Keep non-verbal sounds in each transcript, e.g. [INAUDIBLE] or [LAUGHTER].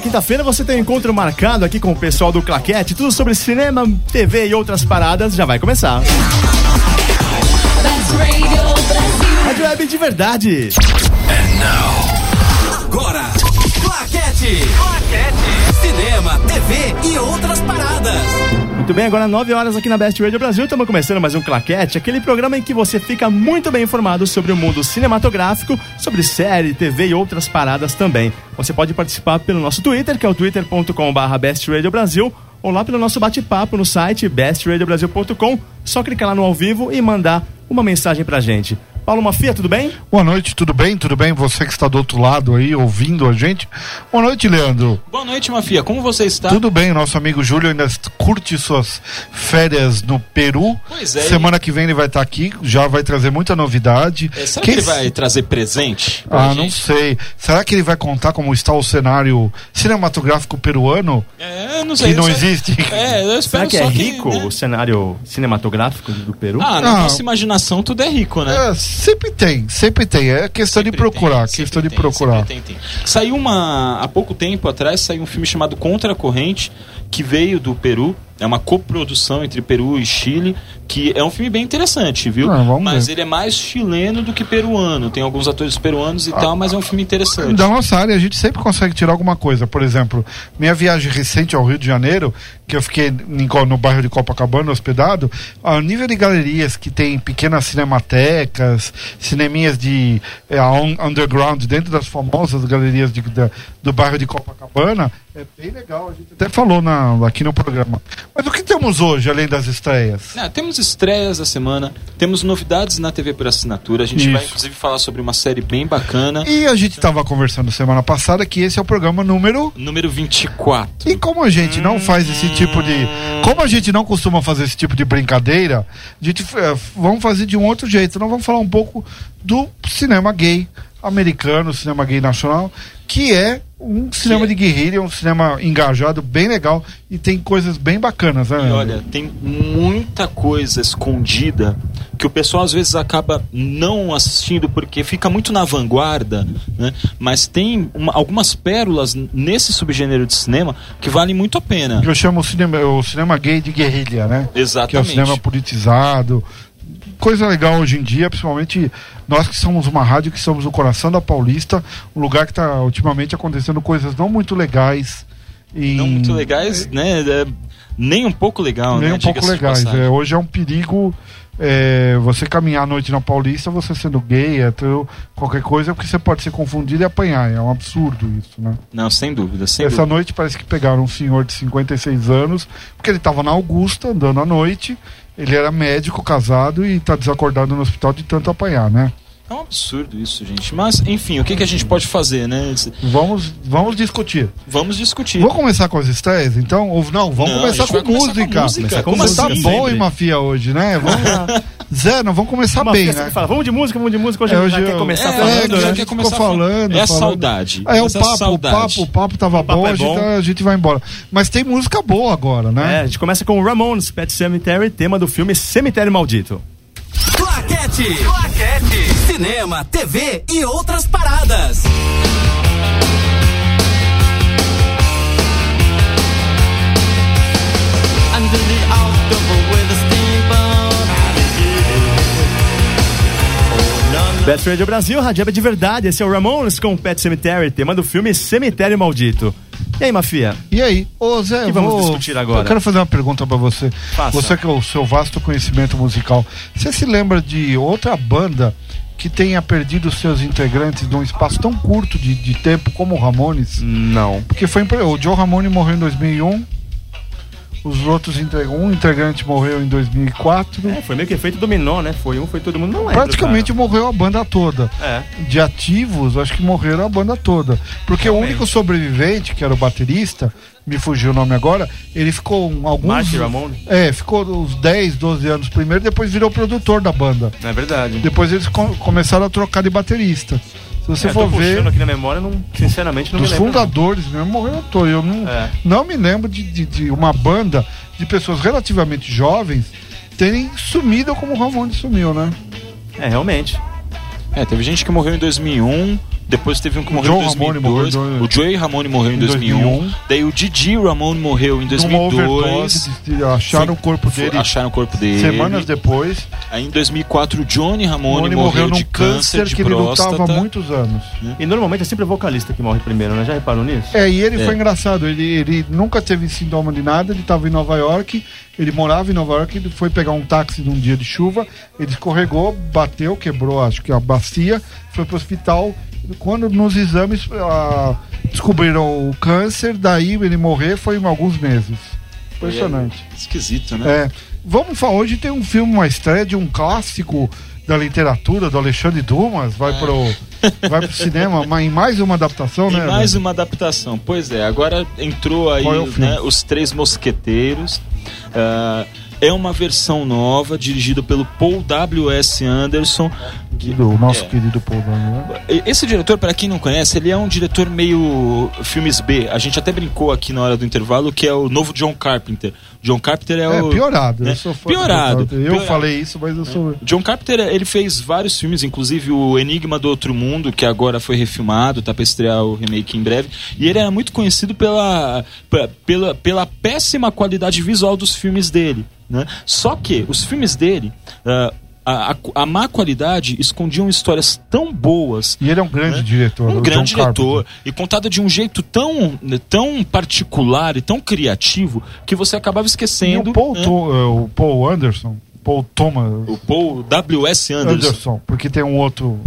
quinta-feira você tem um encontro marcado aqui com o pessoal do Claquete. Tudo sobre cinema, TV e outras paradas já vai começar. Rádio Web de verdade. Agora, Claquete. Claquete. Cinema, TV e outras paradas. Muito bem, agora 9 horas aqui na Best Radio Brasil, estamos começando mais um Claquete, aquele programa em que você fica muito bem informado sobre o mundo cinematográfico, sobre série, TV e outras paradas também. Você pode participar pelo nosso Twitter, que é o twitter.com.br bestradiobrasil, ou lá pelo nosso bate-papo no site bestradiobrasil.com. Só clicar lá no ao vivo e mandar uma mensagem pra gente. Paulo Mafia, tudo bem? Boa noite, tudo bem? Tudo bem? Você que está do outro lado aí, ouvindo a gente. Boa noite, Leandro. Boa noite, Mafia. Como você está? Tudo bem, nosso amigo Júlio ainda curte suas férias no Peru. Pois é. Semana que vem ele vai estar aqui, já vai trazer muita novidade. É, será Quem que ele vai trazer presente? pra Ah, gente? não sei. Será que ele vai contar como está o cenário cinematográfico peruano? É, não sei. Que não só- existe? É, eu Será espero que é rico né? o cenário cinematográfico do Peru? Ah, na Não. nossa imaginação tudo é rico, né? É, sempre tem, sempre tem. É questão de Sempre procurar, tem, questão de tem, procurar. sempre tem, tem. Saiu uma. Há pouco tempo atrás saiu um filme chamado Contra a Corrente, que veio do Peru. É uma coprodução entre Peru e Chile, que é um filme bem interessante, viu? Ah, mas ver. ele é mais chileno do que peruano. Tem alguns atores peruanos e tal, mas é um filme interessante. Da nossa área, a gente sempre consegue tirar alguma coisa. Por exemplo, minha viagem recente ao Rio de Janeiro, que eu fiquei em no bairro de Copacabana hospedado, ao nível de galerias que tem pequenas cinematecas, cineminhas de é, un- underground dentro das famosas galerias de- da- do bairro de Copacabana, é bem legal. A gente até falou na- aqui no programa. Mas o que temos hoje, além das estreias? Ah, temos estreias da semana, temos novidades na TV por assinatura. A gente vai Isso. inclusive falar sobre uma série bem bacana, E a gente estava conversando semana passada que esse é o programa número número 24. E como a gente não faz esse tipo de. Como a gente não costuma fazer esse tipo de brincadeira, a gente eh, vamos fazer de um outro jeito. Nós vamos falar um pouco do cinema gay americano, cinema gay nacional, que é um cinema de guerrilha, um cinema engajado, bem legal e tem coisas bem bacanas, né? E olha, tem muita coisa escondida que o pessoal às vezes acaba não assistindo porque fica muito na vanguarda, né? Mas tem uma- algumas pérolas nesse subgênero de cinema que valem muito a pena. que eu chamo o cinema, o cinema gay de guerrilha, né? Que é o Exatamente. cinema politizado. Coisa legal hoje em dia, principalmente nós que somos uma rádio, que somos o coração da Paulista, um lugar que está ultimamente acontecendo coisas não muito legais. E Não muito legais, né? É, nem um pouco legal, Nem né? um pouco legais. É, hoje é um perigo é, você caminhar à noite na Paulista, você sendo gay, hétero, qualquer coisa, porque você pode ser confundido e apanhar. É um absurdo isso, né? Não, sem dúvida, sem Essa dúvida. noite parece que pegaram um senhor de 56 anos, porque ele estava na Augusta, andando à noite. Ele era médico, casado e está desacordado no hospital de tanto apanhar, né? É um absurdo isso, gente. Mas, enfim, o que, que a gente pode fazer, né? Vamos, vamos discutir. Vamos discutir. Vamos começar com as estreias, então? Ou não, vamos Não, começar com começar música. com música. Começar com Como música tá bom, hein, Mafia, hoje, né? Vamos lá. [LAUGHS] Zé, não vamos começar Uma bem, né? que fala, vamos de música, vamos de música, hoje É, a gente hoje já quer eu- começar é, falando, já né? quer quer começar falando, É a falando. saudade. É o Essa papo, o papo, o papo tava papo bom, é a, gente, bom. tá- a gente vai embora. Mas tem música boa agora, É, né? a gente começa com o Ramones, Pet Cemetery, tema do filme Cemitério Maldito. Claquete. Claquete. Cinema, TV e outras paradas. Under the October with Best Radio Brasil, Web de verdade. Esse é o Ramones com Pet Cemetery, tema do filme Cemitério Maldito. E aí, Mafia? E aí, ô Zé, que vamos vou- discutir agora? Eu quero fazer uma pergunta pra você. Faça. Você que é o seu vasto conhecimento musical. Você se lembra de outra banda que tenha perdido seus integrantes num espaço tão curto de, de tempo como o Ramones? Não. Porque foi o Joe Ramone morreu em 2001. Os outros integra- um integrante morreu em 2004. É, foi meio que efeito dominó, né? Foi um, foi todo mundo. Não Praticamente morreu a banda toda. É. De ativos, acho que morreram a banda toda. Porque o Realmente. único sobrevivente, que era o baterista, me fugiu o nome agora, ele ficou alguns. Mark Ramone. É, ficou uns 10, 12 anos primeiro, depois virou produtor da banda. É verdade. Depois eles co- começaram a trocar de baterista. Se você É, for ver, aqui na memória, não, sinceramente não dos me lembro. fundadores mesmo morreram todos. Eu não, É. não me lembro de, de, de uma banda de pessoas relativamente jovens terem sumido como o Ramone sumiu, né? não. É, realmente. É, teve gente que morreu em 2001, Depois teve um que O morreu em John Ramone 2002. morreu em- O Joey Ramone morreu em em 2001. 2001. Daí o Didi Ramone morreu em Numa 2002. overdose, de- acharam o corpo dele Acharam o corpo dele. semanas depois. Aí em 2004 o Johnny Ramone Ele morreu, morreu de câncer, câncer de que ele próstata. lutava há muitos anos. E normalmente é sempre o vocalista que morre primeiro, né? Já reparou nisso? É, e ele É. foi engraçado. Ele, ele nunca teve sintoma de nada. Ele estava em Nova York. Ele morava em Nova York. Ele foi pegar um táxi num dia de chuva. Ele escorregou, bateu, quebrou, acho que a bacia. Foi pro hospital. Quando nos exames ah, descobriram o câncer, daí ele morrer foi em alguns meses. Impressionante. Esquisito, né? É. Vamos falar, hoje tem um filme, uma estreia de um clássico da literatura do Alexandre Dumas, vai pro vai pro cinema, mas em mais uma adaptação, Tem né? mais uma adaptação. Pois é, agora entrou aí é o né, Os Três Mosqueteiros. Ah, é uma versão nova, dirigida pelo Paul W.S. Anderson. do nosso é. querido Paul né? Esse diretor, para quem não conhece, ele é um diretor meio filmes B. A gente até brincou aqui na hora do intervalo que é o novo John Carpenter. John Carpenter é, É, o piorado. né? Eu sou fã do Piorado. Eu Piorado. falei isso, mas eu sou. John Carpenter, ele fez vários filmes, inclusive o Enigma do Outro Mundo, que agora foi refilmado, tá pra estrear o remake em breve. E ele era muito conhecido pela, pe- pela, pela péssima qualidade visual dos filmes dele. Né? Só que os filmes dele, ah, a, a, a má qualidade escondiam histórias tão boas E ele é um grande né? diretor. um grande John Carpenter. diretor e contada de um jeito tão, tão particular e tão criativo que você acabava E esquecendo o Paul, né? To- eh, o Paul Anderson, Paul Thomas o Paul W.S. Anderson. Anderson, porque tem um outro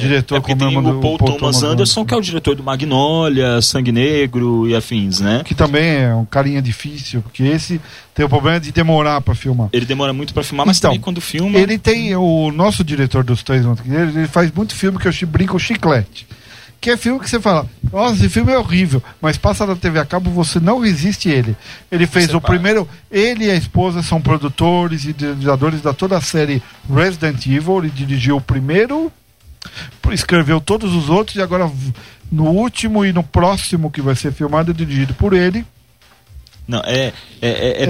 diretor É como tem é o nome o do Paul, Thomas Anderson, que é o diretor do Magnolia, Sangue Negro e afins, né? que também é um carinha difícil, porque esse tem o problema de demorar pra filmar. Ele demora muito pra filmar, mas Então, também quando filma. Ele tem o nosso diretor dos três Mosqueteiros, ele faz muito filme que eu brinco chiclete. Que é filme que você fala, nossa, esse filme é horrível, mas passa na TV a cabo, você não resiste ele. Ele fez Você o para. primeiro, ele e a esposa são produtores e idealizadores da toda a série Resident Evil, ele dirigiu o primeiro, escreveu todos os outros e agora no último e no próximo que vai ser filmado dirigido por ele, Não, é, é, é- é-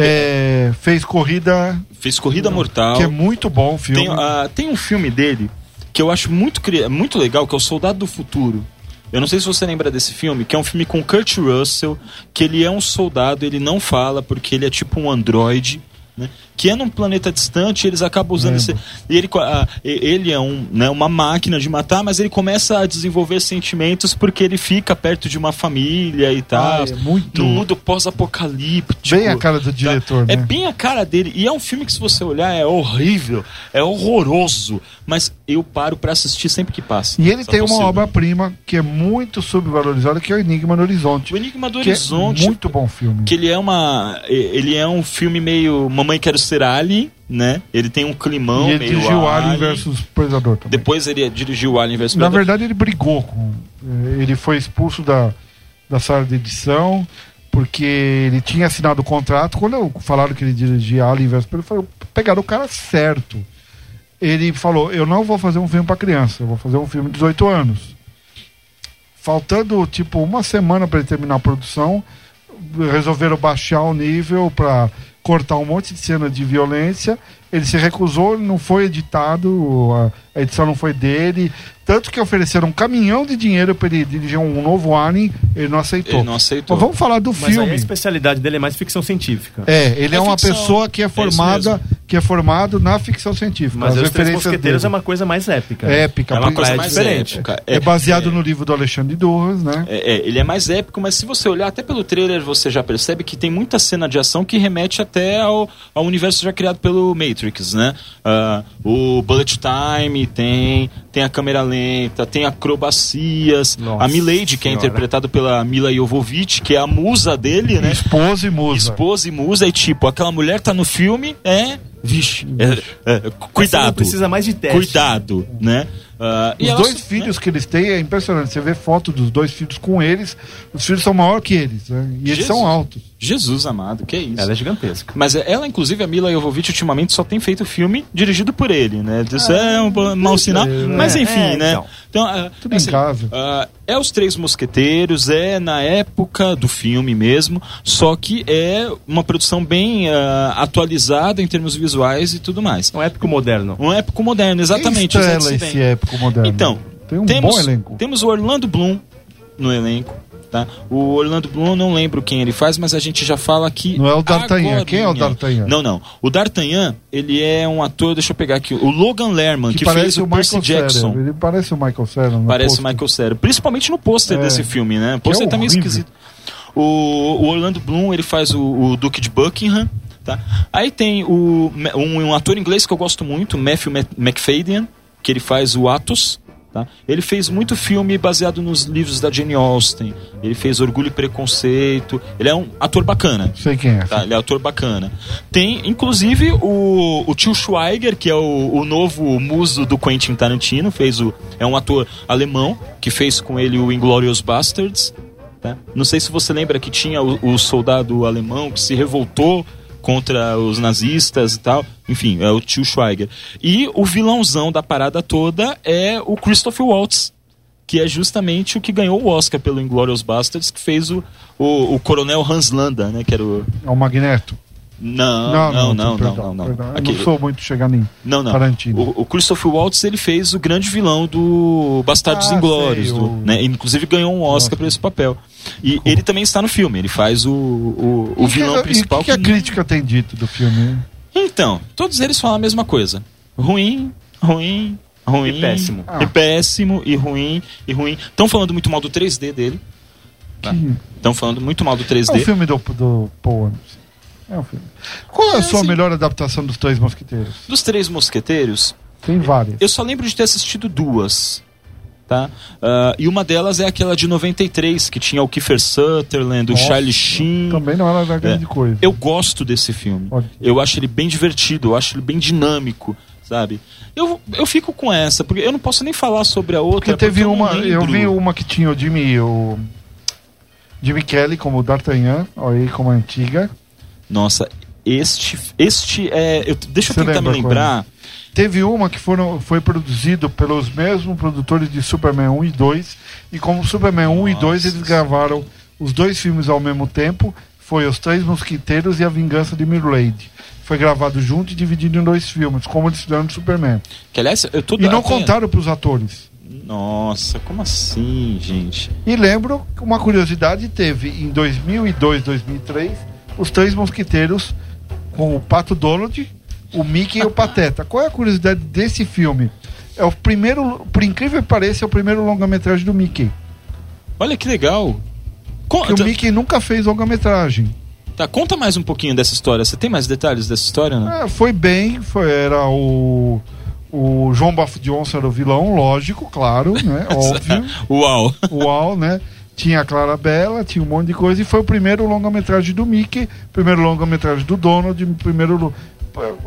é, fez Corrida, fez Corrida Mortal. que é muito bom o filme. Tem, ah, tem um filme dele que eu acho muito, muito legal, que é o Soldado do Futuro. Eu não sei se você lembra desse filme, que é um filme com Kurt Russell, que ele é um soldado, ele não fala porque ele é tipo um androide, né? Que é num planeta distante, eles acabam usando esse. Ele, e- ele é um, né, uma máquina de matar, mas ele começa a desenvolver sentimentos porque ele fica perto de uma família e tal. Ah, é muito- Num mundo pós-apocalíptico. Bem a cara do diretor, É né? bem a cara dele. E é um filme que, se você olhar, é horrível, é horroroso. Mas eu paro pra assistir sempre que passa. E ele tem uma obra-prima que é muito subvalorizada, que é o Enigma no Horizonte. O Enigma do que Horizonte. é muito bom filme. Que ele é uma. Ele é um filme meio. Mamãe Quero Ser Alien, né? Ele tem um climão e ele meio. dirigiu Alien Alien. versus Predador também. Depois ele dirigiu Alien vs Na Predador. verdade, ele brigou com. eh, Ele foi expulso da, da sala de edição porque ele tinha assinado o contrato. Quando falaram que ele dirigia Alien vs Predador, pegaram o cara certo. Ele falou: Eu não vou fazer um filme para criança, eu vou fazer um filme de 18 anos. Faltando tipo uma semana para ele terminar a produção, resolveram baixar o nível para cortar um monte de cena de violência. Ele se recusou, ele não foi editado, a, edição não foi dele. Tanto que ofereceram um caminhão de dinheiro para ele dirigir um novo Alien, ele não aceitou. Ele não aceitou. Mas vamos falar do Mas aí filme. a especialidade dele é mais ficção científica. É, ele é, É uma ficção. pessoa que é isso formada. Que é formado na ficção científica. Mas as os Três referências Mosqueteiros dele. é uma coisa mais épica. né? Épica, É uma coisa Coisa mais diferente. épica. É, baseado no livro do Alexandre Duras, né? É, é, ele é mais épico, mas se você olhar até pelo trailer, você já percebe que tem muita cena de ação que remete até ao, ao universo já criado pelo Matrix, né? Ah, o Bullet Time tem, tem a câmera lenta, tem acrobacias, Nossa a Milady, que é interpretada pela Mila Jovovich, que é a musa dele, né? Esposa e musa. Esposa e musa, e tipo, aquela mulher tá no filme, é. Vixe, é, é, cuidado. precisa mais de teste. Cuidado, né? E Os dois filhos que eles têm é impressionante. Você vê foto dos dois filhos com eles, os filhos são maiores que eles, né? E eles Jesus. são altos. Jesus amado, que isso. Ela é gigantesca. Mas ela, inclusive, a Mila Jovovich, ultimamente só tem feito filme dirigido por ele, né? Isso é um mau sinal. é, Mas é, enfim, é, né? então. Então, ah, Tudo em casa. ah, é os Três Mosqueteiros, é na época do filme mesmo, só que é uma produção bem ah, atualizada em termos visuais e tudo mais. Um épico moderno. Um épico moderno, exatamente. Quem estrela esse épico moderno? Então, Tem um temos, bom elenco. Temos o Orlando Bloom no elenco. Tá? O Orlando Bloom, eu não lembro quem ele faz, mas a gente já fala aqui. Não é o D'Artagnan. Quem é o D'Artagnan? Não, não. O D'Artagnan, ele é um ator, deixa eu pegar aqui, o Logan Lerman, que, Que, fez o o Percy Michael Jackson. Ele parece o Michael Cera. Parece o pôster. Michael Cera. Principalmente no pôster É. desse filme, né? O Que é pôster tá meio esquisito. O, o Orlando Bloom, ele faz o, o Duque de Buckingham, tá? Aí tem o, um, um ator inglês que eu gosto muito, Matthew Mc- McFadyen, que ele faz o Atos, tá? Ele fez muito filme baseado nos livros da Jane Austen. Ele fez Orgulho e Preconceito. Ele é um ator bacana. Sei quem é. Tá, ele é ator bacana. Tem, inclusive, o, o tio Schweiger, que é o, o novo muso do Quentin Tarantino, fez o, é um ator alemão, que fez com ele o Inglourious Bastards. Tá? Não sei se você lembra que tinha o, o soldado alemão que se revoltou contra os nazistas e tal. Enfim, é o tio Schweiger. E o vilãozão da parada toda é o Christopher Waltz, que é justamente o que ganhou o Oscar pelo Inglourious Bastards, que fez o, o, o coronel Hans Landa, né? Que era o... É o Magneto. Não, não, não, não, perdão, não, não. Aqui- não sou muito chegado em não, não. Tarantino. O, o Christopher Waltz ele fez o grande vilão do Bastardos Ah, Inglórios, sei, o- né? Inclusive ganhou um Oscar por esse papel. E ele também está no filme. Ele faz o, o, o E que- vilão e principal. O que, que a crítica tem dito do filme? Então, todos eles falam a mesma coisa. Ruim, ruim, ruim. E péssimo. Ah. E péssimo, e ruim, e ruim. Estão falando muito mal do 3D dele. Tá. Que- Estão falando muito mal do É um 3D. filme do, do Paul Anderson. É um filme. Qual é a É, sua sim. melhor adaptação dos Três Mosquiteiros? Dos Três Mosqueteiros, Tem várias. Eu só lembro de ter assistido duas. Tá? Ah, e uma delas é aquela de 93, que tinha o Kiefer Sutherland, o Nossa, Charlie Sheen. Também não era grande É. coisa. Eu gosto desse filme. Eu acho ele bem divertido, eu acho ele bem dinâmico, sabe? Eu, eu fico com essa, porque eu não posso nem falar sobre a outra. Porque teve eu não uma. Eu vi uma que tinha o Jimmy. O Jimmy Kelly como D'Artagnan, olha aí como é antiga. Nossa, este, este é. eu- deixa eu Você tentar me lembra lembrar. Teve uma que foram, foi produzido pelos mesmos produtores de Superman 1 e 2. E como Superman 1 e 2 eles gravaram os dois filmes ao mesmo tempo. Foi Os Três Mosquiteiros e A Vingança de Mirlade. Foi gravado junto e dividido em dois filmes, como eles fizeram no Superman. Que aliás, eu tô E não contaram para os atores. Nossa, como assim, gente? E lembro que uma curiosidade teve em 2002, 2003, os Três Mosquiteiros com o Pato Donald, o Mickey e o Pateta. Qual é a curiosidade desse filme? É o primeiro, por incrível que pareça, é o primeiro longa-metragem do Mickey. Olha que legal. Conta, o Mickey nunca fez longa-metragem. tá, conta mais um pouquinho dessa história. Você tem mais detalhes dessa história? Não? É, foi bem, foi, era o. O João Baf Johnson era o vilão, lógico, claro, né? [LAUGHS] Óbvio. Uau! Uau, né? Tinha a Clara Bela, tinha um monte de coisa, e foi o primeiro longa-metragem do Mickey, primeiro longa-metragem do Donald, primeiro lo-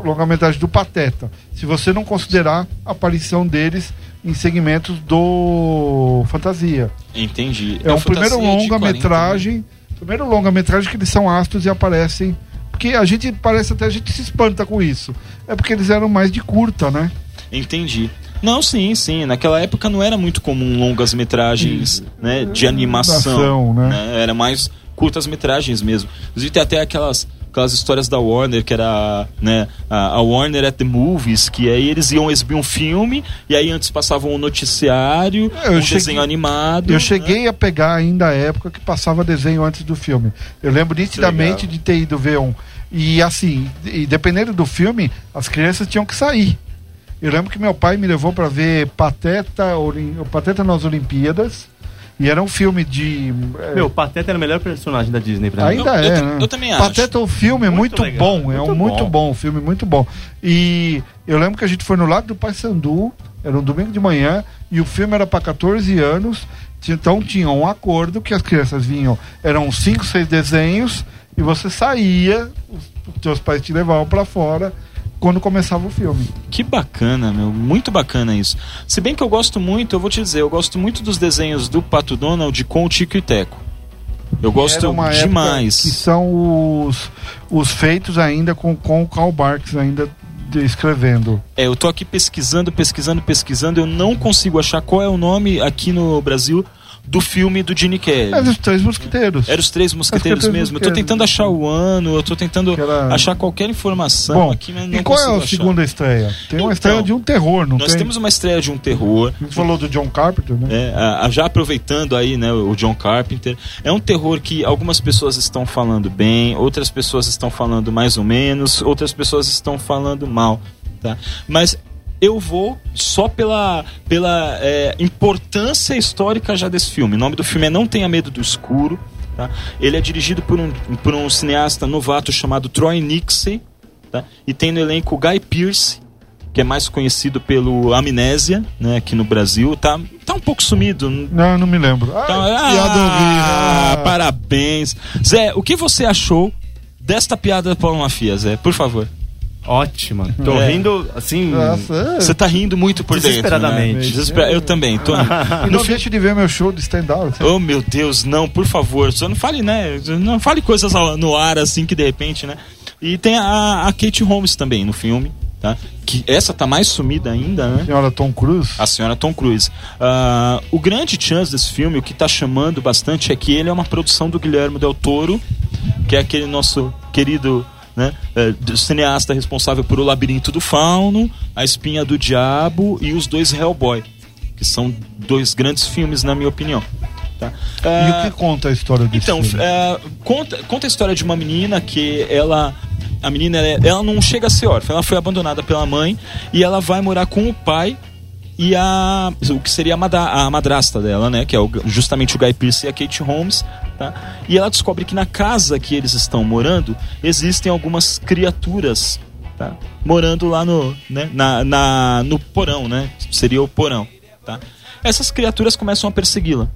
longa-metragem do Pateta. Se você não considerar a aparição deles em segmentos do Fantasia. Entendi. É um fantasia primeiro de 40, né? longa-metragem, primeiro longa-metragem que eles são astros e aparecem. Porque a gente parece até a gente se espanta com isso. É porque eles eram mais de curta, né? Entendi. Não, sim, sim. Naquela época não era muito comum longas metragens né, de animação. Animação, né? né? Era mais curtas metragens mesmo. Inclusive tem até aquelas, aquelas histórias da Warner, que era né, a, Warner at the Movies, que aí eles iam exibir um filme, e aí antes passavam um noticiário, É, eu um cheguei- desenho animado. Eu né? cheguei a pegar ainda a época que passava desenho antes do filme. Eu lembro nitidamente legal. de ter ido ver um. E assim, e dependendo do filme, as crianças tinham que sair. Eu lembro que meu pai me levou para ver Pateta, Olim- Pateta nas Olimpíadas. E era um filme de. é, Meu, o Pateta era o melhor personagem da Disney pra mim. Ainda Eu- eu é, ta- né? eu também acho. Pateta, o filme é Muito muito, legal, bom, é muito um muito bom. bom, um filme muito bom. E eu lembro que a gente foi no Lago do Paissandu, era um domingo de manhã, e o filme era para 14 anos, então tinha um acordo que as crianças vinham, eram 5, 6 desenhos, e você saía, os, os teus pais te levavam para fora quando começava o filme. Que bacana, meu. Muito bacana isso. Se bem que eu gosto muito, eu vou te dizer, eu gosto muito dos desenhos do Pato Donald com o Tico e Teco. Eu gosto demais. Que são os, os feitos ainda com, com o Karl Barks ainda escrevendo. É, eu tô aqui pesquisando, pesquisando, pesquisando, eu não consigo achar qual é o nome aqui no Brasil do filme do Gene Kelly. É dos três mosquiteiros. Era os Três Mosqueteiros Os Três mesmo. Eu tô Mosqueteiros. tentando achar o ano, eu tô tentando era- achar qualquer informação Bom, aqui, mas não e qual é a achar. segunda estreia? Tem uma Então, estreia de um terror, não Nós tem? temos uma estreia de um terror. A gente falou do John Carpenter, né? É, a- a- já aproveitando aí, né, o John Carpenter, é um terror que algumas pessoas estão falando bem, outras pessoas estão falando mais ou menos, outras pessoas estão falando mal, tá? Mas eu vou só pela, pela é, importância histórica já desse filme. O nome do filme é Não Tenha Medo do Escuro. Tá? Ele é dirigido por um, por um cineasta novato chamado Troy Nixon. Tá? E tem no elenco Guy Pearce, que é mais conhecido pelo Amnésia, né, aqui no Brasil. Tá, tá um pouco sumido. Não, não me lembro. Ah, Então, piada ah. Ah. parabéns. Zé, o que você achou desta piada da Paulo Mafia, Zé? Por favor. Ótima. Tô É. rindo, assim. É. Você tá rindo muito por dentro. Desesperadamente. Né? Desespera- Eu também, tô rindo. E não deixe de ver meu show de stand-up. Oh meu Deus, não, por favor, só não fale, né? Não fale coisas no ar assim que de repente, né? E tem a, a Kate Holmes também no filme, tá? Que essa tá mais sumida ainda, né? Senhora Tom Cruise. A senhora Tom Cruise. Ah, o grande chance desse filme, o que tá chamando bastante, é que ele é uma produção do Guilherme Del Toro, que é aquele nosso querido né, do cineasta responsável por O Labirinto do Fauno, A Espinha do Diabo e os dois Hellboy, que são dois grandes filmes, na minha opinião. Tá? E Ah, o que conta a história desse então, filme? é, conta, conta a história de uma menina que ela. A menina, ela não chega a ser órfã, ela foi abandonada pela mãe e ela vai morar com o pai e a. O que seria a, mada- a madrasta dela, né? Que é o- justamente o Guy Pearce e a Kate Holmes. Tá? E ela descobre que na casa que eles estão morando existem algumas criaturas tá? morando lá no, né? na, na- no porão, né? Seria o porão. Tá? Essas criaturas começam a persegui-la.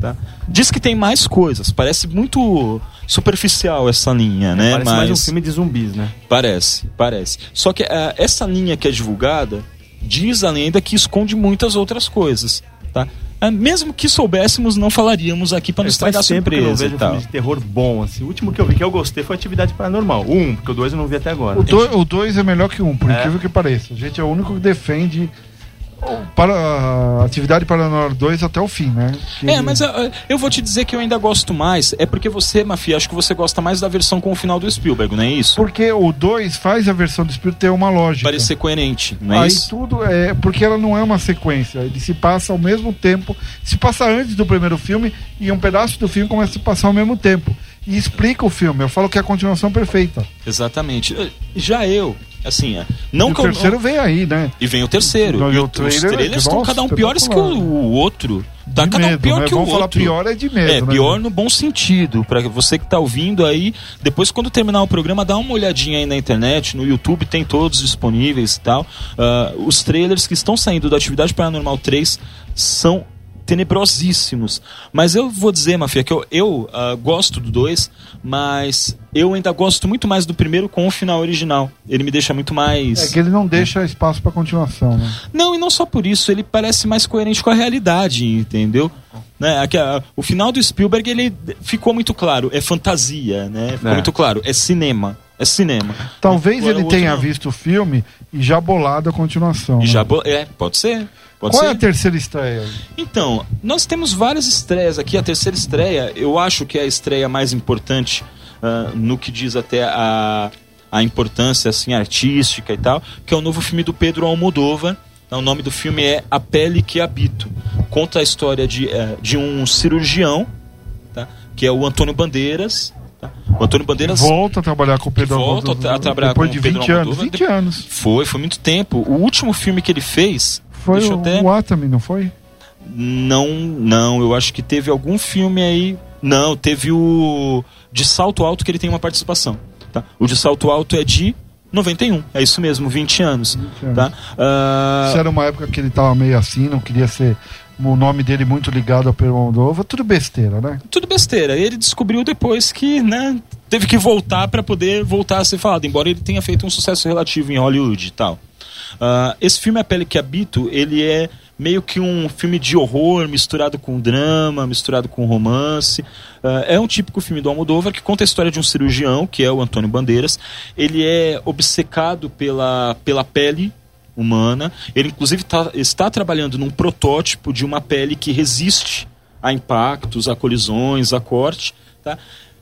Tá? Diz que tem mais coisas. Parece muito superficial essa linha, né? Parece Mas mais um filme de zumbis, né? parece, parece. Só que eh, essa linha que é divulgada diz a lenda que esconde muitas outras coisas, tá? Ah, mesmo que soubéssemos, não falaríamos aqui para não estragar a Faz tempo que eu não surpresa vejo e um tal. filme de terror bom, assim. O último que eu vi que eu gostei foi Atividade Paranormal. O um, porque o dois eu não vi até agora. O 2 é melhor que um, por É. incrível que pareça. A gente é o único que defende o para, a atividade Paranormal 2 até o fim, né? Que- É, mas ah, eu vou te dizer que eu ainda gosto mais. É porque você, Mafia, acho que você gosta mais da versão com o final do Spielberg, não é isso? Porque o 2 faz a versão do Espírito ter uma lógica. Parecer coerente, não é Aí isso? tudo é. Porque ela não é uma sequência. Ele se passa ao mesmo tempo. Se passa antes do primeiro filme e um pedaço do filme começa a se passar ao mesmo tempo. E explica o filme. Eu falo que é a continuação perfeita. Exatamente. Eh, Já eu, assim, eh, não e o que eu- terceiro vem aí, né? E vem o terceiro. E e o- os trailer, trailers estão nossa, cada um piores que o, o outro. Tá De cada um medo, pior né? que o Vamos falar outro. pior é de medo, É, né? pior no bom sentido. Pra você que tá ouvindo aí, depois quando terminar o programa, dá uma olhadinha aí na internet, no YouTube, tem todos disponíveis e tal. Ah, os trailers que estão saindo da Atividade Paranormal 3 são tenebrosíssimos. Mas eu vou dizer, Mafia, que eu, eu ah, gosto do 2, mas eu ainda gosto muito mais do primeiro com o final original. Ele me deixa muito mais. É que ele não deixa espaço pra continuação, né? Não, e não só por isso, ele parece mais coerente com a realidade, entendeu? Né? aqui, a- o final do Spielberg, ele ficou muito claro, é fantasia, né? Ficou É. muito claro, é cinema. É cinema. Talvez Agora, ele tenha não. visto o filme e já bolado a continuação. E né? já, bo- é, pode ser. Pode Qual ser. é a terceira estreia? Então, nós temos várias estreias aqui. A terceira estreia, eu acho que é a estreia mais importante ah, no que diz até a, a importância assim, artística e tal, que é o novo filme do Pedro Almodóvar. Então, o nome do filme é A Pele que Habito. Conta a história de, eh, de um cirurgião, tá? que é o Antônio Bandeiras. tá? O Antônio Bandeiras Volta a trabalhar com o Pedro volta a trabalhar depois com de o Pedro 20 anos. Almodóvar. 20 anos. foi, foi muito tempo. O último filme que ele fez. Foi deixa o, até- o Atami, não foi? Não, não, eu acho que teve algum filme aí. Não, teve o de Salto Alto que ele tem uma participação. Tá? O de Salto Alto é de 91, é isso mesmo, 20 anos. 20 anos. Tá? Ah, Isso era uma época que ele tava meio assim, não queria ser o nome dele muito ligado ao Pedro Almodóvar. Tudo besteira, né? tudo besteira. Ele descobriu depois que, né, teve que voltar para poder voltar a ser falado, embora ele tenha feito um sucesso relativo em Hollywood e tal. Ah, esse filme A Pele que Habito, ele é meio que um filme de horror misturado com drama, misturado com romance. Ah, é um típico filme do Almodóvar que conta a história de um cirurgião, que é o Antônio Bandeiras. Ele é obcecado pela, pela pele humana. Ele, inclusive, tá- está trabalhando num protótipo de uma pele que resiste a impactos, a colisões, a corte, tá?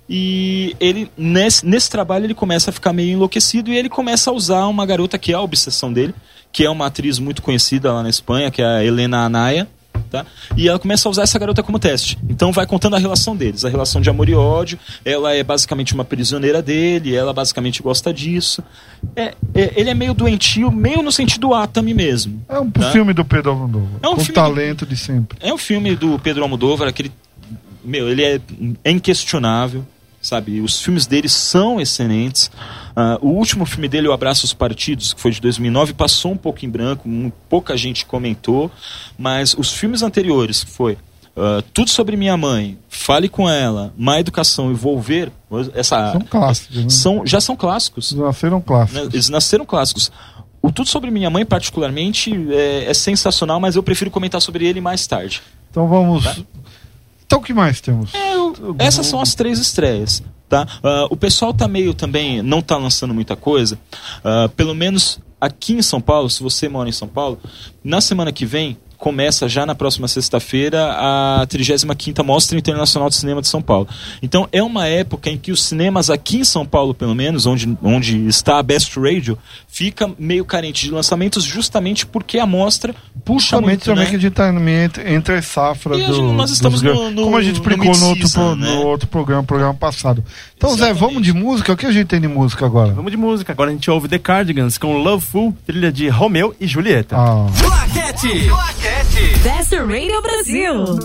E ele, nesse, nesse trabalho, ele começa a ficar meio enlouquecido e ele começa a usar uma garota que é a obsessão dele, que é uma atriz muito conhecida lá na Espanha, que é a Helena Anaya, tá? E ela começa a usar essa garota como teste. Então vai contando a relação deles, a relação de amor e ódio. Ela é basicamente uma prisioneira dele, ela basicamente gosta disso. É, é- ele é meio doentio, meio no sentido Atami mesmo. É um tá? filme do Pedro Almodóvar. É um com filme talento de sempre. É um filme do Pedro Almodóvar, aquele. Meu, ele é inquestionável, sabe? Os filmes dele são excelentes. Ah, o último filme dele, O Abraço aos Partidos, que foi de 2009, passou um pouco em branco, pouca gente comentou, mas os filmes anteriores, que foi ah, Tudo Sobre Minha Mãe, Fale com Ela, Má Educação e Volver, essa, São clássicos, né? são, já são clássicos. Eles nasceram clássicos. Né, Eles nasceram clássicos. O Tudo Sobre Minha Mãe, particularmente, é, é sensacional, mas eu prefiro comentar sobre ele mais tarde. Então vamos. Então o que mais temos? É, essas são as três estreias. Tá? Ah, o pessoal tá meio também, não tá lançando muita coisa. Ah, pelo menos aqui em São Paulo, se você mora em São Paulo, na semana que vem começa já na próxima sexta-feira a 35ª Mostra Internacional de Cinema de São Paulo. Então é uma época em que os cinemas aqui em São Paulo, pelo menos, onde, onde está a Best Radio, fica meio carente de lançamentos justamente porque a mostra puxa Justamente muito, também né? que a gente tá meio entre, entre as safras E do, nós estamos no- no- Como a gente explicou no, outro, pro- né? no outro programa, programa passado. Então, Zé, Exatamente. vamos de música? O que a gente tem de música agora? Vamos de música. Agora a gente ouve The Cardigans com Loveful, trilha de Romeu e Julieta. Ah, Claquete. Claquete. Best Radio Brasil. Love.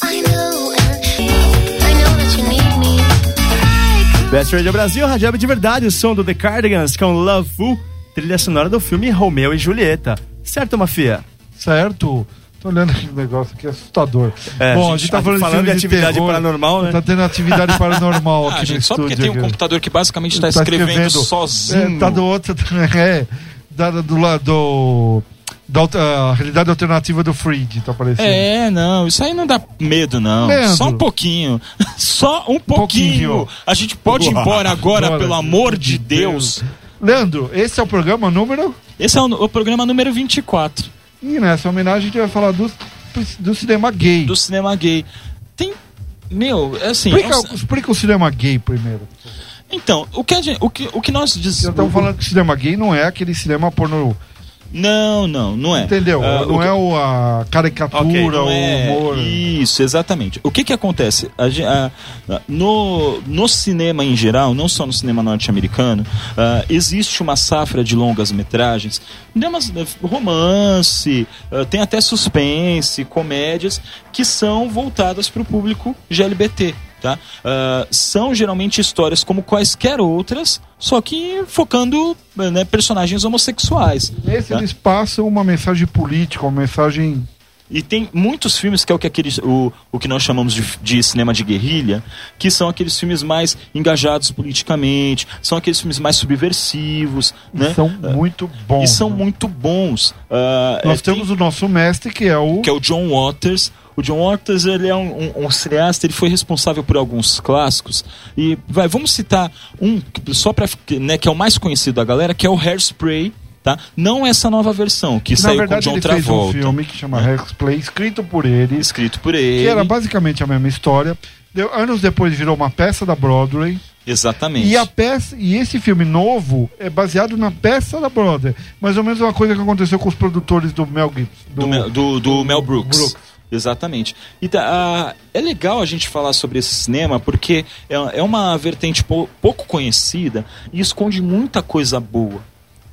I Best Radio Brasil, Rádio de verdade, o som do The Cardigans com Loveful, trilha sonora do filme Romeu e Julieta. Certo, Mafia? certo. Tô olhando aqui o negócio aqui, assustador. É, Bom, a a gente gente tá tá falando, falando filme de atividade terror. paranormal, né? Tá tendo atividade paranormal [LAUGHS] aqui Ah, no gente, só porque tem um aqui. computador que basicamente está Tá escrevendo, sozinho. É, tá do outro. [LAUGHS] É, da, do lado. Da a realidade alternativa do Freed, tá aparecendo. É, não, isso aí não dá medo, não. Leandro. Só um pouquinho. [LAUGHS] Só um pouquinho. pouquinho. A gente pode ir embora agora, Agora, pelo amor de Deus. Leandro, esse é o programa número. Esse é o, o programa número 24 E nessa homenagem a gente vai falar do, do cinema gay. do cinema gay. Tem. Meu, é assim. Explica, é um- explica o cinema gay primeiro. então, o que, a gente- o que, o que nós dizemos. estamos falando que cinema gay não é aquele cinema porno. Não, não, não é. Entendeu? Ah, não que- é o, a caricatura, Ok, o é, humor. Isso, exatamente. O que que acontece? A a- no, no cinema em geral, não só no cinema norte-americano, ah, existe uma safra de longas metragens, dramas, eh, romance, ah, tem até suspense, comédias, que são voltadas para o público GLBT. Tá? Ah, são geralmente histórias como quaisquer outras, só que focando né, personagens homossexuais. Esse tá? eles passam uma mensagem política, uma mensagem. E tem muitos filmes que é o que, aqueles, o, o que nós chamamos de, de cinema de guerrilha, que são aqueles filmes mais engajados politicamente, são aqueles filmes mais subversivos, né? São muito bons. E são né? muito bons. Ah, Nós é, tem- temos o nosso mestre, que é o. que é o John Waters. O John Waters ele é um, um, um cineasta, ele foi responsável por alguns clássicos. E vai, vamos citar um que- só para né, que é o mais conhecido da galera, que é o Hairspray, tá? Não essa nova versão que Na saiu verdade, com o ele John fez um Travolta, filme que chama Hexplay, escrito por ele, escrito por ele. que era basicamente a mesma história. Deu- anos depois virou uma peça da Broadway. Exatamente. E a peça e esse filme novo é baseado na peça da Broadway. Mais ou menos uma coisa que aconteceu com os produtores do Mel Gibson. do, Mel, do, do Mel Brooks. Brooks. Exatamente. E tá, é legal a gente falar sobre esse cinema porque é, é uma vertente pou- pouco conhecida e esconde muita coisa boa.